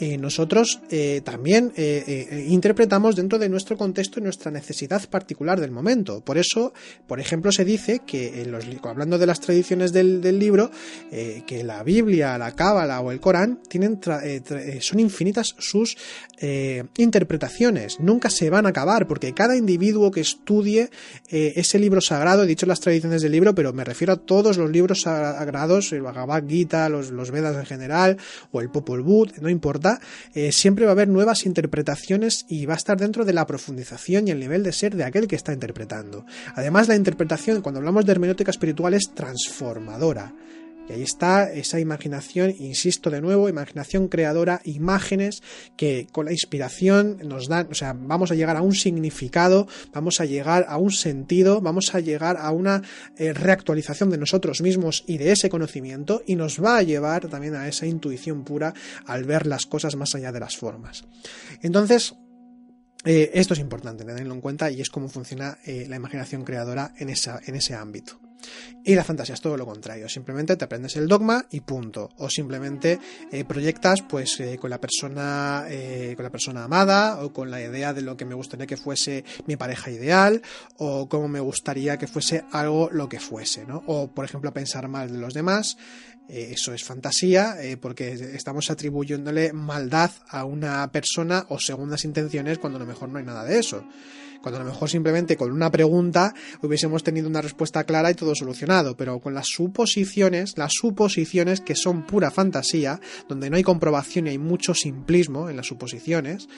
eh, nosotros eh, también eh, interpretamos dentro de nuestro contexto y nuestra necesidad particular del momento. Por eso, por ejemplo, se dice que en los, hablando de las tradiciones del, del libro, que la Biblia, la Cábala o el Corán tienen eh, son infinitas sus interpretaciones, nunca se van a acabar, porque cada individuo que estudie eh, ese libro sagrado, he dicho las tradiciones del libro, pero me refiero a todos los libros sagrados, el Bhagavad Gita, los, los Vedas en general, o el Popol Vuh, no importa, eh, siempre va a haber nuevas interpretaciones y va a estar dentro de la profundización y el nivel de ser de aquel que está interpretando. Además, la interpretación, cuando hablamos de hermenéutica espiritual, es transformadora. Y ahí está esa imaginación, insisto de nuevo, imaginación creadora, imágenes que con la inspiración nos dan, o sea, vamos a llegar a un significado, vamos a llegar a un sentido, vamos a llegar a una eh, reactualización de nosotros mismos y de ese conocimiento y nos va a llevar también a esa intuición pura al ver las cosas más allá de las formas. Entonces, eh, esto es importante, tenerlo en cuenta y es cómo funciona eh, la imaginación creadora en, ese ámbito. Y la fantasía es todo lo contrario, simplemente te aprendes el dogma y punto. O simplemente eh, proyectas pues eh, con la persona eh, con la persona amada o con la idea de lo que me gustaría que fuese mi pareja ideal o cómo me gustaría que fuese algo lo que fuese, ¿no? O por ejemplo pensar mal de los demás, eso es fantasía porque estamos atribuyéndole maldad a una persona o segundas intenciones cuando a lo mejor no hay nada de eso cuando a lo mejor simplemente con una pregunta hubiésemos tenido una respuesta clara y todo solucionado, pero con las suposiciones, las suposiciones que son pura fantasía, donde no hay comprobación y hay mucho simplismo en las suposiciones,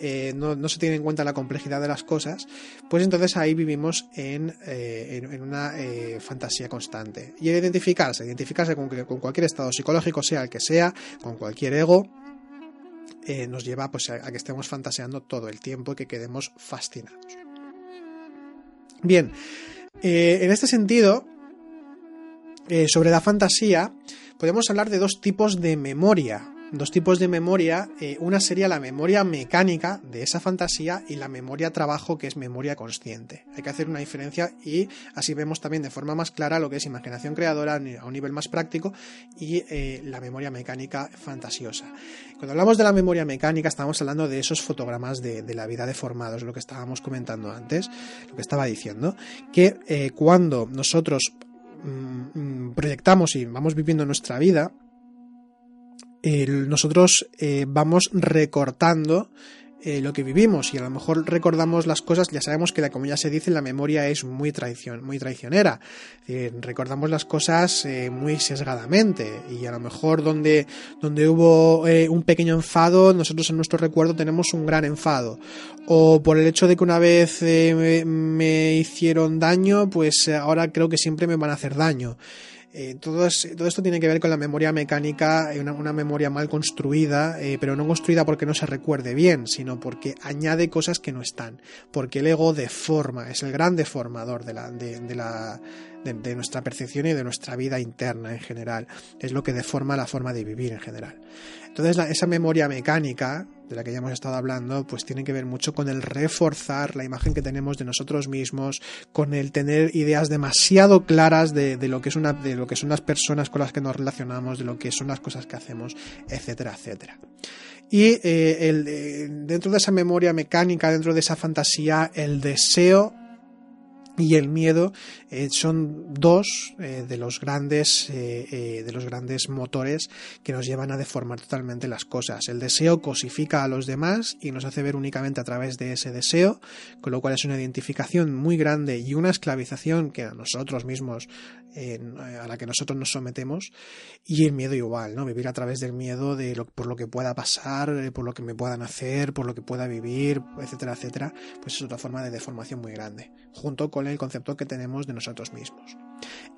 eh, no, se tiene en cuenta la complejidad de las cosas, pues entonces ahí vivimos en, eh, una eh, fantasía constante. Y identificarse, identificarse con, con cualquier estado psicológico, sea el que sea, con cualquier ego, eh, nos lleva pues, a, que estemos fantaseando todo el tiempo y que quedemos fascinados. Bien, eh, en este sentido, eh, sobre la fantasía, podemos hablar de dos tipos de memoria dos tipos de memoria. Eh, una sería la memoria mecánica de esa fantasía y la memoria trabajo, que es memoria consciente. Hay que hacer una diferencia y así vemos también de forma más clara lo que es imaginación creadora a un nivel más práctico y eh, la memoria mecánica fantasiosa. Cuando hablamos de la memoria mecánica, estamos hablando de esos fotogramas de, la vida deformados, lo que estábamos comentando antes, lo que estaba diciendo, que eh, cuando nosotros mmm, proyectamos y vamos viviendo nuestra vida, nosotros eh, vamos recortando eh, lo que vivimos y a lo mejor recordamos las cosas, ya sabemos que como ya se dice, la memoria es muy, muy traicionera. Eh, recordamos las cosas eh, muy sesgadamente y a lo mejor donde, donde hubo un pequeño enfado, nosotros en nuestro recuerdo tenemos un gran enfado. O por el hecho de que una vez me hicieron daño, pues ahora creo que siempre me van a hacer daño. Eh, todo, es, todo, esto tiene que ver con la memoria mecánica, una, una memoria mal construida, eh, pero no construida porque no se recuerde bien, sino porque añade cosas que no están, porque el ego deforma, es el gran deformador de la, de, de la, de, nuestra percepción y de nuestra vida interna en general. Es lo que deforma la forma de vivir en general. Entonces, esa memoria mecánica de la que ya hemos estado hablando, pues tiene que ver mucho con el reforzar la imagen que tenemos de nosotros mismos, con el tener ideas demasiado claras de, lo que es una, de lo que son las personas con las que nos relacionamos, de lo que son las cosas que hacemos, etcétera, etcétera. Y eh, eh, dentro de esa memoria mecánica, dentro de esa fantasía, el deseo y el miedo eh, son dos eh, de los grandes eh, de los grandes motores que nos llevan a deformar totalmente las cosas. El deseo cosifica a los demás y nos hace ver únicamente a través de ese deseo con lo cual es una identificación muy grande y una esclavización que a nosotros mismos a la que nosotros nos sometemos y el miedo igual no vivir a través del miedo de lo, por lo que pueda pasar por lo que me puedan hacer por lo que pueda vivir etcétera etcétera pues es otra forma de deformación muy grande junto con el concepto que tenemos de nosotros mismos.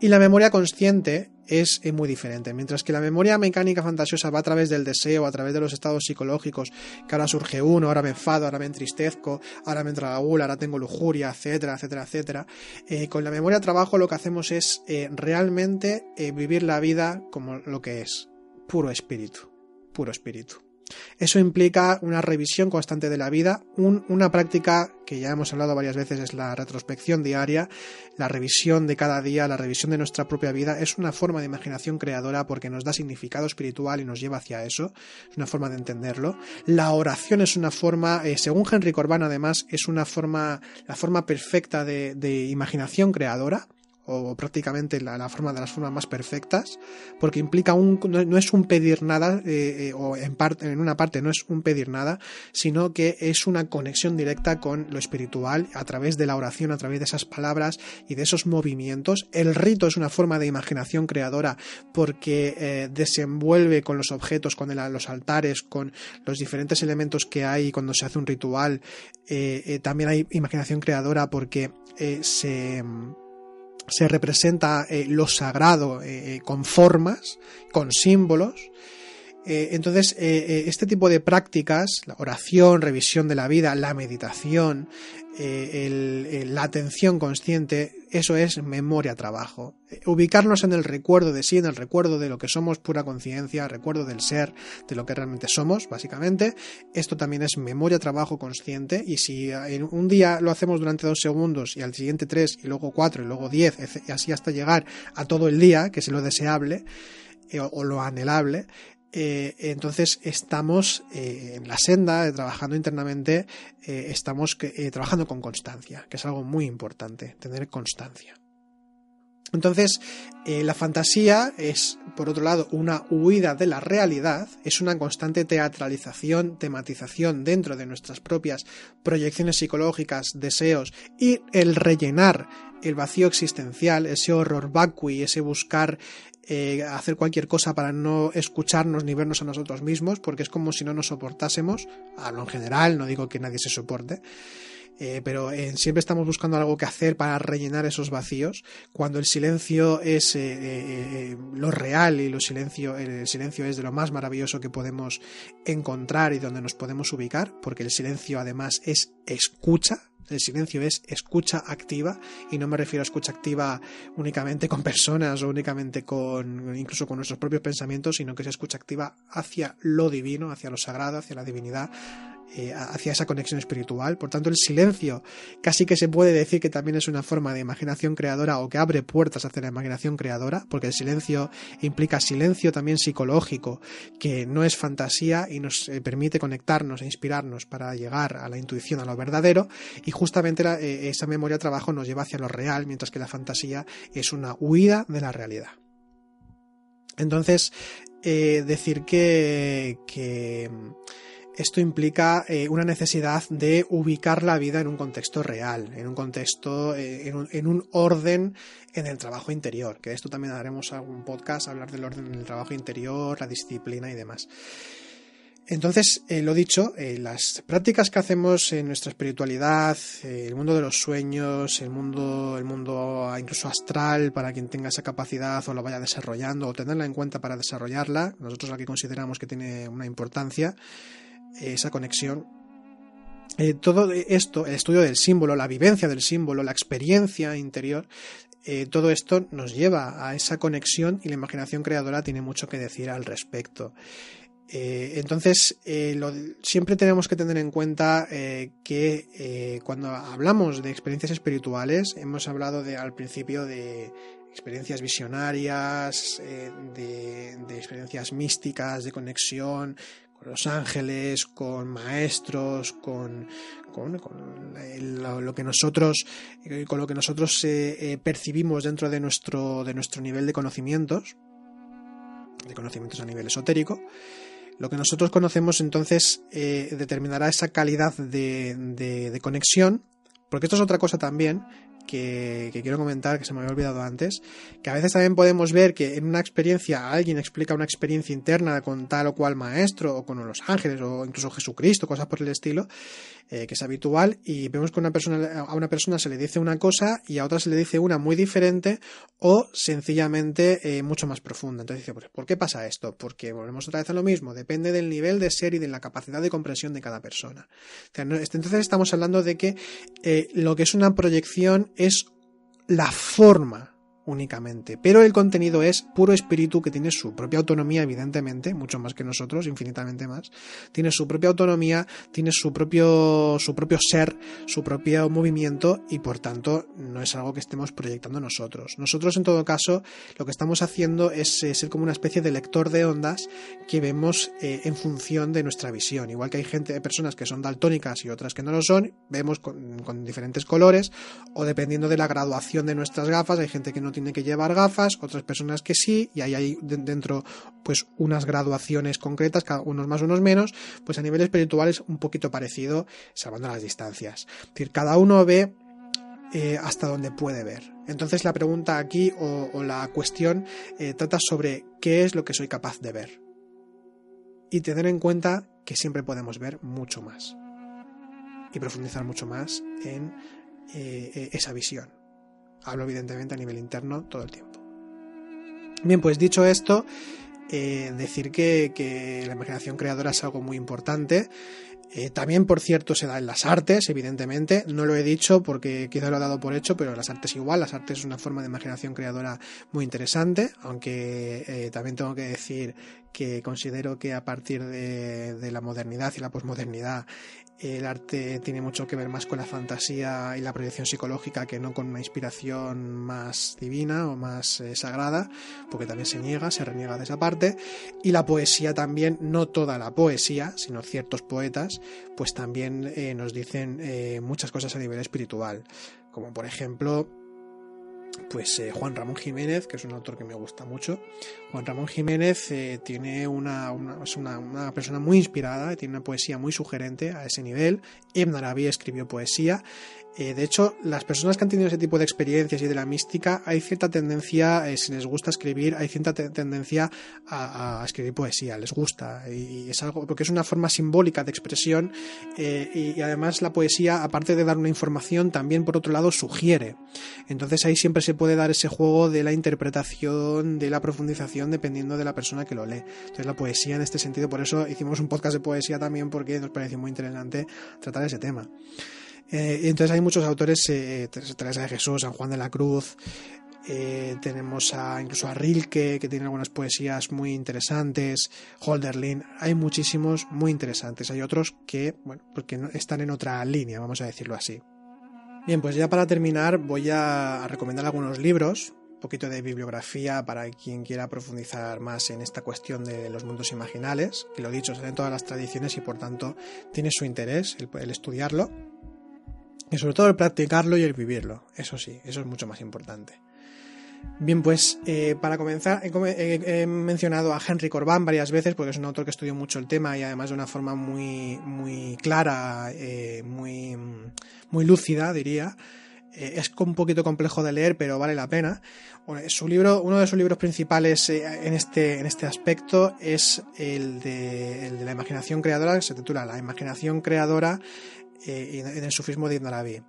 Y la memoria consciente es eh, muy diferente. Mientras que la memoria mecánica fantasiosa va a través del deseo, a través de los estados psicológicos, que ahora surge uno, ahora me enfado, ahora me entristezco, ahora me entra la gula, ahora tengo lujuria, etcétera, etcétera, etcétera. Eh, con la memoria trabajo lo que hacemos es eh, realmente vivir la vida como lo que es, puro espíritu, puro espíritu. Eso implica una revisión constante de la vida, una práctica que ya hemos hablado varias veces es la retrospección diaria, la revisión de cada día, la revisión de nuestra propia vida, es una forma de imaginación creadora porque nos da significado espiritual y nos lleva hacia eso, es una forma de entenderlo. La oración es una forma, eh, según Henry Corbán además, es una forma, la forma perfecta de imaginación creadora o prácticamente la, forma de las formas más perfectas, porque implica un, no, es un pedir nada, eh, eh, o en, parte, en una parte no es un pedir nada, sino que es una conexión directa con lo espiritual a través de la oración, a través de esas palabras y de esos movimientos. El rito es una forma de imaginación creadora porque eh, desenvuelve con los objetos, con los altares, con los diferentes elementos que hay cuando se hace un ritual. también hay imaginación creadora porque se se representa eh, lo sagrado eh, eh, con formas, con símbolos. entonces, este tipo de prácticas, la oración, revisión de la vida, la meditación, la atención consciente, eso es memoria-trabajo. Ubicarnos en el recuerdo de sí, en el recuerdo de lo que somos, pura conciencia, recuerdo del ser, de lo que realmente somos, básicamente. Esto también es memoria-trabajo consciente y si en un día lo hacemos durante dos segundos y al siguiente tres y luego cuatro y luego diez y así hasta llegar a todo el día, que es lo deseable, eh, o lo anhelable, eh, entonces estamos eh, en la senda, trabajando internamente, eh, estamos trabajando con constancia, que es algo muy importante, tener constancia. Entonces, la fantasía es, por otro lado, una huida de la realidad, es una constante teatralización, tematización dentro de nuestras propias proyecciones psicológicas, deseos y el rellenar el vacío existencial, ese horror vacui, ese buscar eh, hacer cualquier cosa para no escucharnos ni vernos a nosotros mismos, porque es como si no nos soportásemos, hablo en general, no digo que nadie se soporte, eh, pero eh, siempre estamos buscando algo que hacer para rellenar esos vacíos, cuando el silencio es lo real y lo silencio, el silencio es de lo más maravilloso que podemos encontrar y donde nos podemos ubicar, porque el silencio además es escucha, el silencio es escucha activa y no me refiero a escucha activa únicamente con personas o únicamente con incluso con nuestros propios pensamientos, sino que es escucha activa hacia lo divino, hacia lo sagrado, hacia la divinidad, eh, hacia esa conexión espiritual. Por tanto, el silencio casi que se puede decir que también es una forma de imaginación creadora o que abre puertas hacia la imaginación creadora, porque el silencio implica silencio también psicológico, que no es fantasía y nos eh, permite conectarnos e inspirarnos para llegar a la intuición, a lo verdadero, y justamente eh, esa memoria trabajo nos lleva hacia lo real, mientras que la fantasía es una huida de la realidad. Entonces, decir que, que esto implica eh, una necesidad de ubicar la vida en un contexto real, en un contexto, eh, en, un, orden en el trabajo interior, que de esto también haremos algún podcast, hablar del orden en el trabajo interior, la disciplina y demás. Entonces, eh, lo dicho, las prácticas que hacemos en nuestra espiritualidad, el mundo de los sueños, el mundo, el mundo incluso astral, para quien tenga esa capacidad o la vaya desarrollando o tenerla en cuenta para desarrollarla, nosotros aquí consideramos que tiene una importancia, esa conexión. Eh, todo esto, el estudio del símbolo, la vivencia del símbolo, la experiencia interior, eh, todo esto nos lleva a esa conexión y la imaginación creadora tiene mucho que decir al respecto. Eh, entonces, siempre tenemos que tener en cuenta que cuando hablamos de experiencias espirituales, hemos hablado de, al principio de experiencias visionarias, de, experiencias místicas, de conexión con los ángeles, con maestros, con, con, lo, que nosotros, eh, con lo que nosotros eh, eh, percibimos dentro de nuestro, de nuestro nivel de conocimientos, de conocimientos a nivel esotérico. Lo que nosotros conocemos entonces determinará esa calidad de, de conexión, porque esto es otra cosa también que, quiero comentar, que se me había olvidado antes, que a veces también podemos ver que en una experiencia alguien explica una experiencia interna con tal o cual maestro, o con los ángeles, o incluso Jesucristo, cosas por el estilo, eh, que es habitual, y vemos que una persona, a una persona se le dice una cosa y a otra se le dice una muy diferente o sencillamente eh, mucho más profunda. Entonces dice, pues, ¿por qué pasa esto? Porque volvemos otra vez a lo mismo, depende del nivel de ser y de la capacidad de comprensión de cada persona. Este, entonces estamos hablando de que eh, lo que es una proyección es la forma únicamente. Pero el contenido es puro espíritu que tiene su propia autonomía, evidentemente, mucho más que nosotros, infinitamente más. Tiene su propia autonomía, tiene su propio, su propio ser, su propio movimiento y por tanto no es algo que estemos proyectando nosotros. Nosotros, en todo caso, lo que estamos haciendo es eh, ser como una especie de lector de ondas que vemos eh, en función de nuestra visión. Igual que hay gente, personas que son daltónicas y otras que no lo son, vemos con diferentes colores o dependiendo de la graduación de nuestras gafas, hay gente que no tiene que llevar gafas, otras personas que sí, y ahí hay dentro pues unas graduaciones concretas, unos más, unos menos, pues a nivel espiritual es un poquito parecido, salvando las distancias. Es decir, cada uno ve eh, hasta donde puede ver. Entonces la pregunta aquí o, la cuestión eh, trata sobre qué es lo que soy capaz de ver. Y tener en cuenta que siempre podemos ver mucho más. Y profundizar mucho más en eh, esa visión. Hablo evidentemente a nivel interno todo el tiempo. Bien, pues dicho esto, eh, decir que, la imaginación creadora es algo muy importante. Eh, también, por cierto, se da en las artes, evidentemente. No lo he dicho porque quizá lo he dado por hecho, pero las artes igual. Las artes es una forma de imaginación creadora muy interesante, aunque eh, también tengo que decir que considero que a partir de la modernidad y la posmodernidad el arte tiene mucho que ver más con la fantasía y la proyección psicológica que no con una inspiración más divina o más eh, sagrada, porque también se niega, se reniega de esa parte. Y la poesía también, no toda la poesía, sino ciertos poetas, pues también eh, nos dicen eh, muchas cosas a nivel espiritual, como por ejemplo pues eh, Juan Ramón Jiménez, que es un autor que me gusta mucho. Juan Ramón Jiménez eh, tiene una, es una, persona muy inspirada, tiene una poesía muy sugerente a ese nivel. Ibn Arabi escribió poesía eh, de hecho, las personas que han tenido ese tipo de experiencias y de la mística, hay cierta tendencia, eh, si les gusta escribir, hay cierta tendencia a, escribir poesía, les gusta. Y, es algo, porque es una forma simbólica de expresión eh, y, además la poesía, aparte de dar una información, también por otro lado sugiere. Entonces ahí siempre se puede dar ese juego de la interpretación, de la profundización, dependiendo de la persona que lo lee. Entonces la poesía en este sentido, por eso hicimos un podcast de poesía también, porque nos pareció muy interesante tratar ese tema. Eh, entonces hay muchos autores, eh, Teresa de Jesús, San Juan de la Cruz, eh, tenemos a, incluso a Rilke, que tiene algunas poesías muy interesantes, Holderlin, hay muchísimos muy interesantes. Hay otros que, bueno, porque pues están en otra línea, vamos a decirlo así. Bien, pues ya para terminar voy a recomendar algunos libros, un poquito de bibliografía para quien quiera profundizar más en esta cuestión de los mundos imaginales, que lo dicho, en todas las tradiciones y por tanto tiene su interés el estudiarlo. Y sobre todo el practicarlo y el vivirlo. Eso sí, eso es mucho más importante. Bien, pues eh, para comenzar, he, mencionado a Henry Corbán varias veces porque es un autor que estudió mucho el tema y además de una forma muy, muy clara, eh, muy, muy lúcida, diría. Eh, es un poquito complejo de leer, pero vale la pena. Su libro, uno de sus libros principales en, este, en este aspecto es el de, el de la imaginación creadora, que se titula La imaginación creadora en el sufismo de Ibn.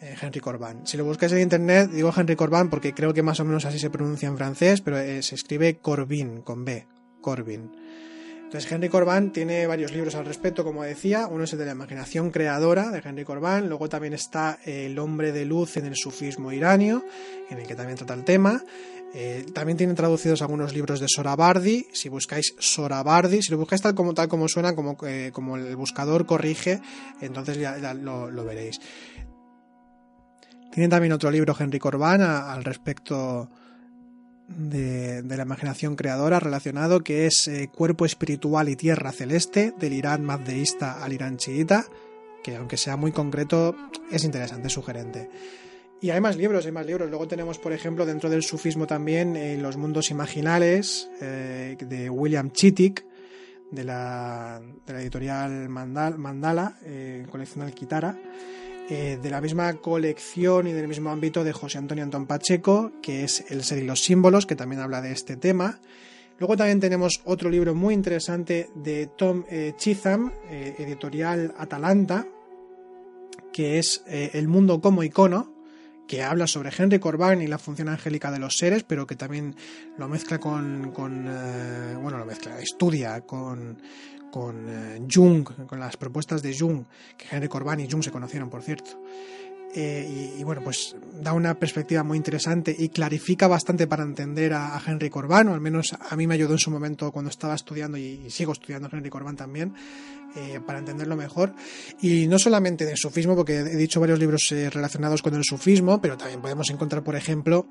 Eh, Henry Corbán. Si lo buscáis en internet, digo Henry Corbán porque creo que más o menos así se pronuncia en francés, pero eh, se escribe Corbin, con B, Corbin. Entonces Henry Corbán tiene varios libros al respecto, como decía, uno es el de la imaginación creadora de Henry Corbán, luego también está El hombre de luz en el sufismo iranio, en el que también trata el tema, eh, también tienen traducidos algunos libros de Sorabardi. Si buscáis Sorabardi, si lo buscáis tal como tal como suena, como, eh, como el buscador corrige, entonces ya, lo, veréis. Tienen también otro libro Henry Corbán al respecto de, la imaginación creadora relacionado que es eh, Cuerpo espiritual y tierra celeste del Irán mazdeísta al Irán chiita, que aunque sea muy concreto es interesante, es sugerente. Y hay más libros, hay más libros. Luego tenemos, por ejemplo, dentro del sufismo también eh, Los mundos imaginales eh, de William Chittick, de la, editorial Mandala, eh, colección Alquitara, eh, de la misma colección y del mismo ámbito de José Antonio Antón Pacheco, que es El ser y los símbolos, que también habla de este tema. Luego también tenemos otro libro muy interesante de Tom Chitham, editorial Atalanta, que es El mundo como icono, que habla sobre Henry Corbán y la función angélica de los seres, pero que también lo mezcla con, eh, bueno, lo mezcla, estudia con, con eh, Jung, con las propuestas de Jung, que Henry Corbán y Jung se conocieron, por cierto. Eh, y, bueno, pues da una perspectiva muy interesante y clarifica bastante para entender a, Henry Corbán, o al menos a mí me ayudó en su momento cuando estaba estudiando y, sigo estudiando a Henry Corbán también, eh, para entenderlo mejor. Y no solamente del sufismo, porque he dicho varios libros eh, relacionados con el sufismo, pero también podemos encontrar, por ejemplo,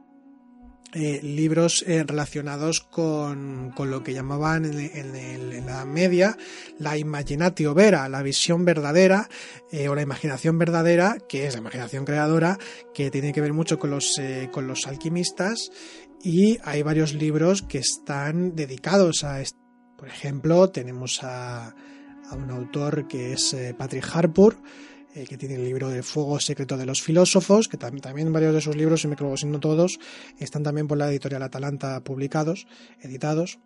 eh, libros eh, relacionados con, lo que llamaban en, la media la imaginatio vera, la visión verdadera eh, o la imaginación verdadera, que es la imaginación creadora, que tiene que ver mucho con los, con los alquimistas y hay varios libros que están dedicados a esto. Por ejemplo, tenemos a, a un autor que es Patrick Harpur, eh, que tiene el libro de Fuego Secreto de los Filósofos, que también varios de sus libros, si me creo si no todos, están también por la editorial Atalanta publicados, editados,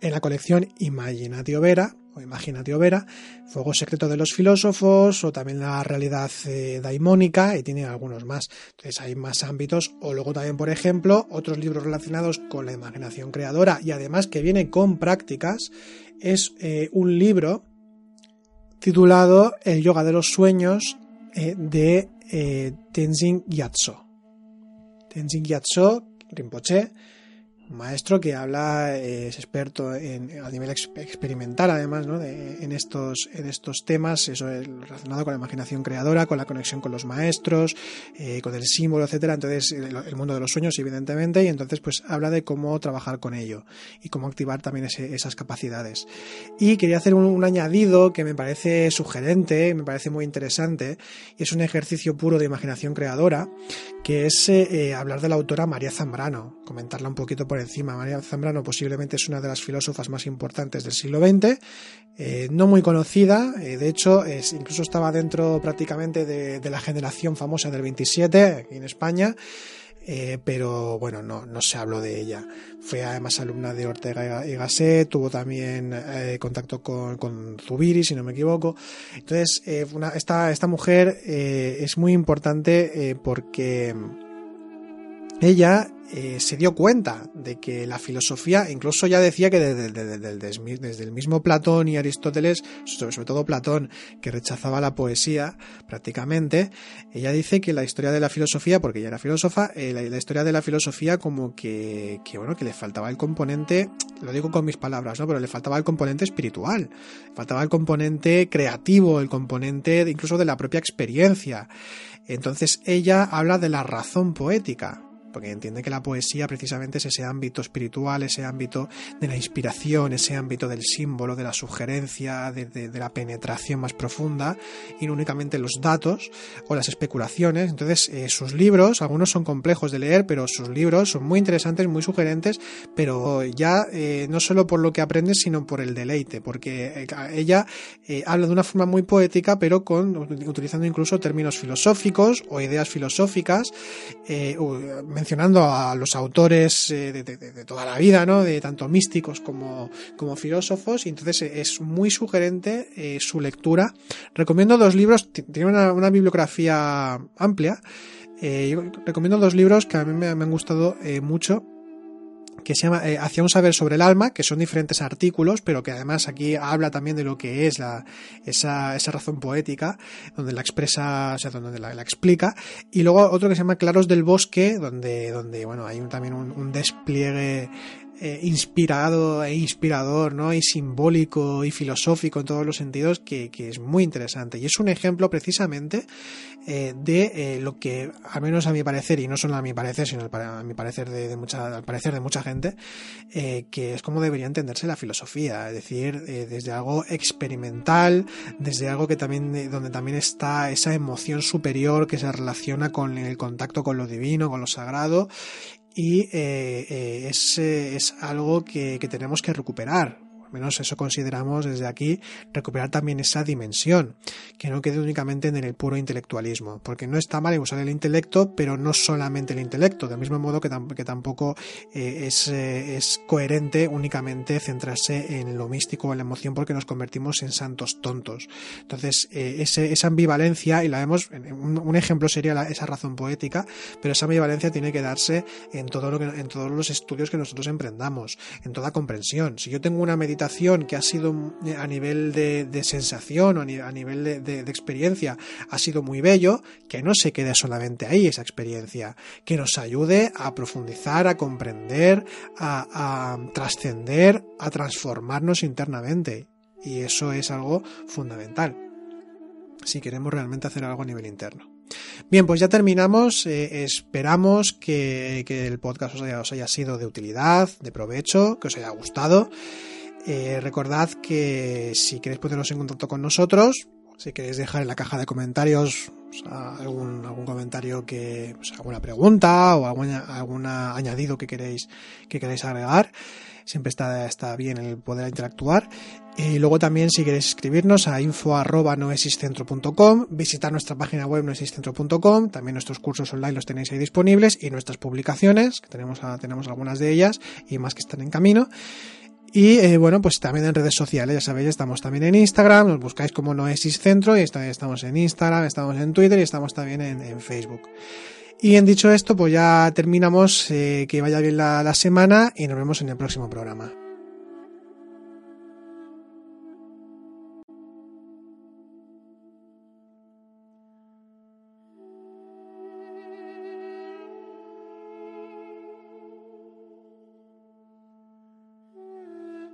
en la colección Imaginatio Vera, o Imaginatio Vera, Fuego Secreto de los Filósofos, o también la realidad eh, daimónica, y tiene algunos más. Entonces hay más ámbitos, o luego también, por ejemplo, otros libros relacionados con la imaginación creadora, y además que viene con prácticas, es eh, un libro titulado El yoga de los sueños eh, de eh, Tenzin Gyatso. Tenzin Gyatso, Rinpoche, maestro que habla, es experto en, a nivel experimental además, ¿no? en, estos, en estos temas, eso es relacionado con la imaginación creadora, con la conexión con los maestros, eh, con el símbolo, etcétera. Entonces, el, mundo de los sueños, evidentemente, y entonces pues habla de cómo trabajar con ello y cómo activar también esas capacidades. Y quería hacer un, añadido que me parece sugerente, me parece muy interesante, y es un ejercicio puro de imaginación creadora, que es eh, eh, hablar de la autora María Zambrano, comentarla un poquito por encima. María Zambrano posiblemente es una de las filósofas más importantes del siglo XX, eh, no muy conocida, eh, de hecho es, incluso estaba dentro prácticamente de, la generación famosa del 27 aquí en España. Eh, pero bueno, no, no se habló de ella. Fue además alumna de Ortega y Gasset, tuvo también contacto con, con, Zubiri, si no me equivoco. Entonces, esta, esta mujer es muy importante porque ella eh, se dio cuenta de que la filosofía, incluso ya decía que desde, el mismo Platón y Aristóteles, sobre todo Platón, que rechazaba la poesía prácticamente, ella dice que la historia de la filosofía, porque ella era filósofa, eh, la, historia de la filosofía como que, que, bueno, que le faltaba el componente, lo digo con mis palabras, ¿no? Pero le faltaba el componente espiritual, faltaba el componente creativo, el componente incluso de la propia experiencia. Entonces ella habla de la razón poética, porque entiende que la poesía precisamente es ese ámbito espiritual, ese ámbito de la inspiración, ese ámbito del símbolo, de la sugerencia, de, la penetración más profunda, y no únicamente los datos o las especulaciones. Entonces, eh, sus libros, algunos son complejos de leer, pero sus libros son muy interesantes, muy sugerentes, pero ya eh, no solo por lo que aprendes, sino por el deleite, porque eh, ella habla de una forma muy poética, pero con utilizando incluso términos filosóficos o ideas filosóficas mencionando a los autores eh, de, toda la vida, ¿no? De tanto místicos como, como filósofos, y entonces es muy sugerente eh, su lectura. Recomiendo dos libros, tiene una, bibliografía amplia. Eh, recomiendo dos libros que a mí me, han gustado mucho que se llama eh, Hacia un saber sobre el alma, que son diferentes artículos, pero que además aquí habla también de lo que es la, esa, esa razón poética, donde la expresa, o sea, donde la, explica, y luego otro que se llama Claros del Bosque, donde, donde bueno, hay también un despliegue eh, inspirado e inspirador, ¿no? Y simbólico y filosófico en todos los sentidos que, es muy interesante. Y es un ejemplo precisamente eh, de eh, lo que, al menos a mi parecer, y no solo a mi parecer, sino a mi parecer de, mucha, al parecer de mucha gente, que es como debería entenderse la filosofía, es decir, desde algo experimental, desde algo que también, donde también está esa emoción superior que se relaciona con el contacto con lo divino, con lo sagrado, y eh, eh, es, es, algo que, que tenemos que recuperar menos eso consideramos desde aquí, recuperar también esa dimensión, que no quede únicamente en el puro intelectualismo, porque no está mal usar el intelecto, pero no solamente el intelecto, del mismo modo que, que tampoco eh, es, eh, es, coherente únicamente centrarse en lo místico o en la emoción, porque nos convertimos en santos tontos. Entonces, eh, esa ambivalencia, y la vemos, un, ejemplo sería esa razón poética, pero esa ambivalencia tiene que darse en, todo lo en todos los estudios que nosotros emprendamos, en toda comprensión. Si yo tengo una meditación que ha sido eh, a nivel de, sensación o a nivel de, experiencia ha sido muy bello, que no se quede solamente ahí esa experiencia, que nos ayude a profundizar, a comprender, a, trascender, a transformarnos internamente. Y eso es algo fundamental si queremos realmente hacer algo a nivel interno. Bien, pues ya terminamos. Eh, esperamos que, el podcast haya, os haya, sido de utilidad, de provecho, que os haya gustado. Eh, recordad que si queréis poneros en contacto con nosotros, si queréis dejar en la caja de comentarios algún, algún comentario que, alguna pregunta o algún alguna añadido que queréis, que queréis agregar, siempre está, está bien el poder interactuar. Y luego también si queréis escribirnos a info arroba visitar nuestra página web noesiscentro.com, también nuestros cursos online los tenéis ahí disponibles y nuestras publicaciones, que tenemos, tenemos algunas de ellas y más que están en camino. Y eh, bueno, pues también en redes sociales, ya sabéis, estamos también en Instagram, nos buscáis como Noesis Centro y estamos en Instagram, estamos en Twitter y estamos también en, Facebook. Y en dicho esto, pues ya terminamos, eh, que vaya bien la semana y nos vemos en el próximo programa.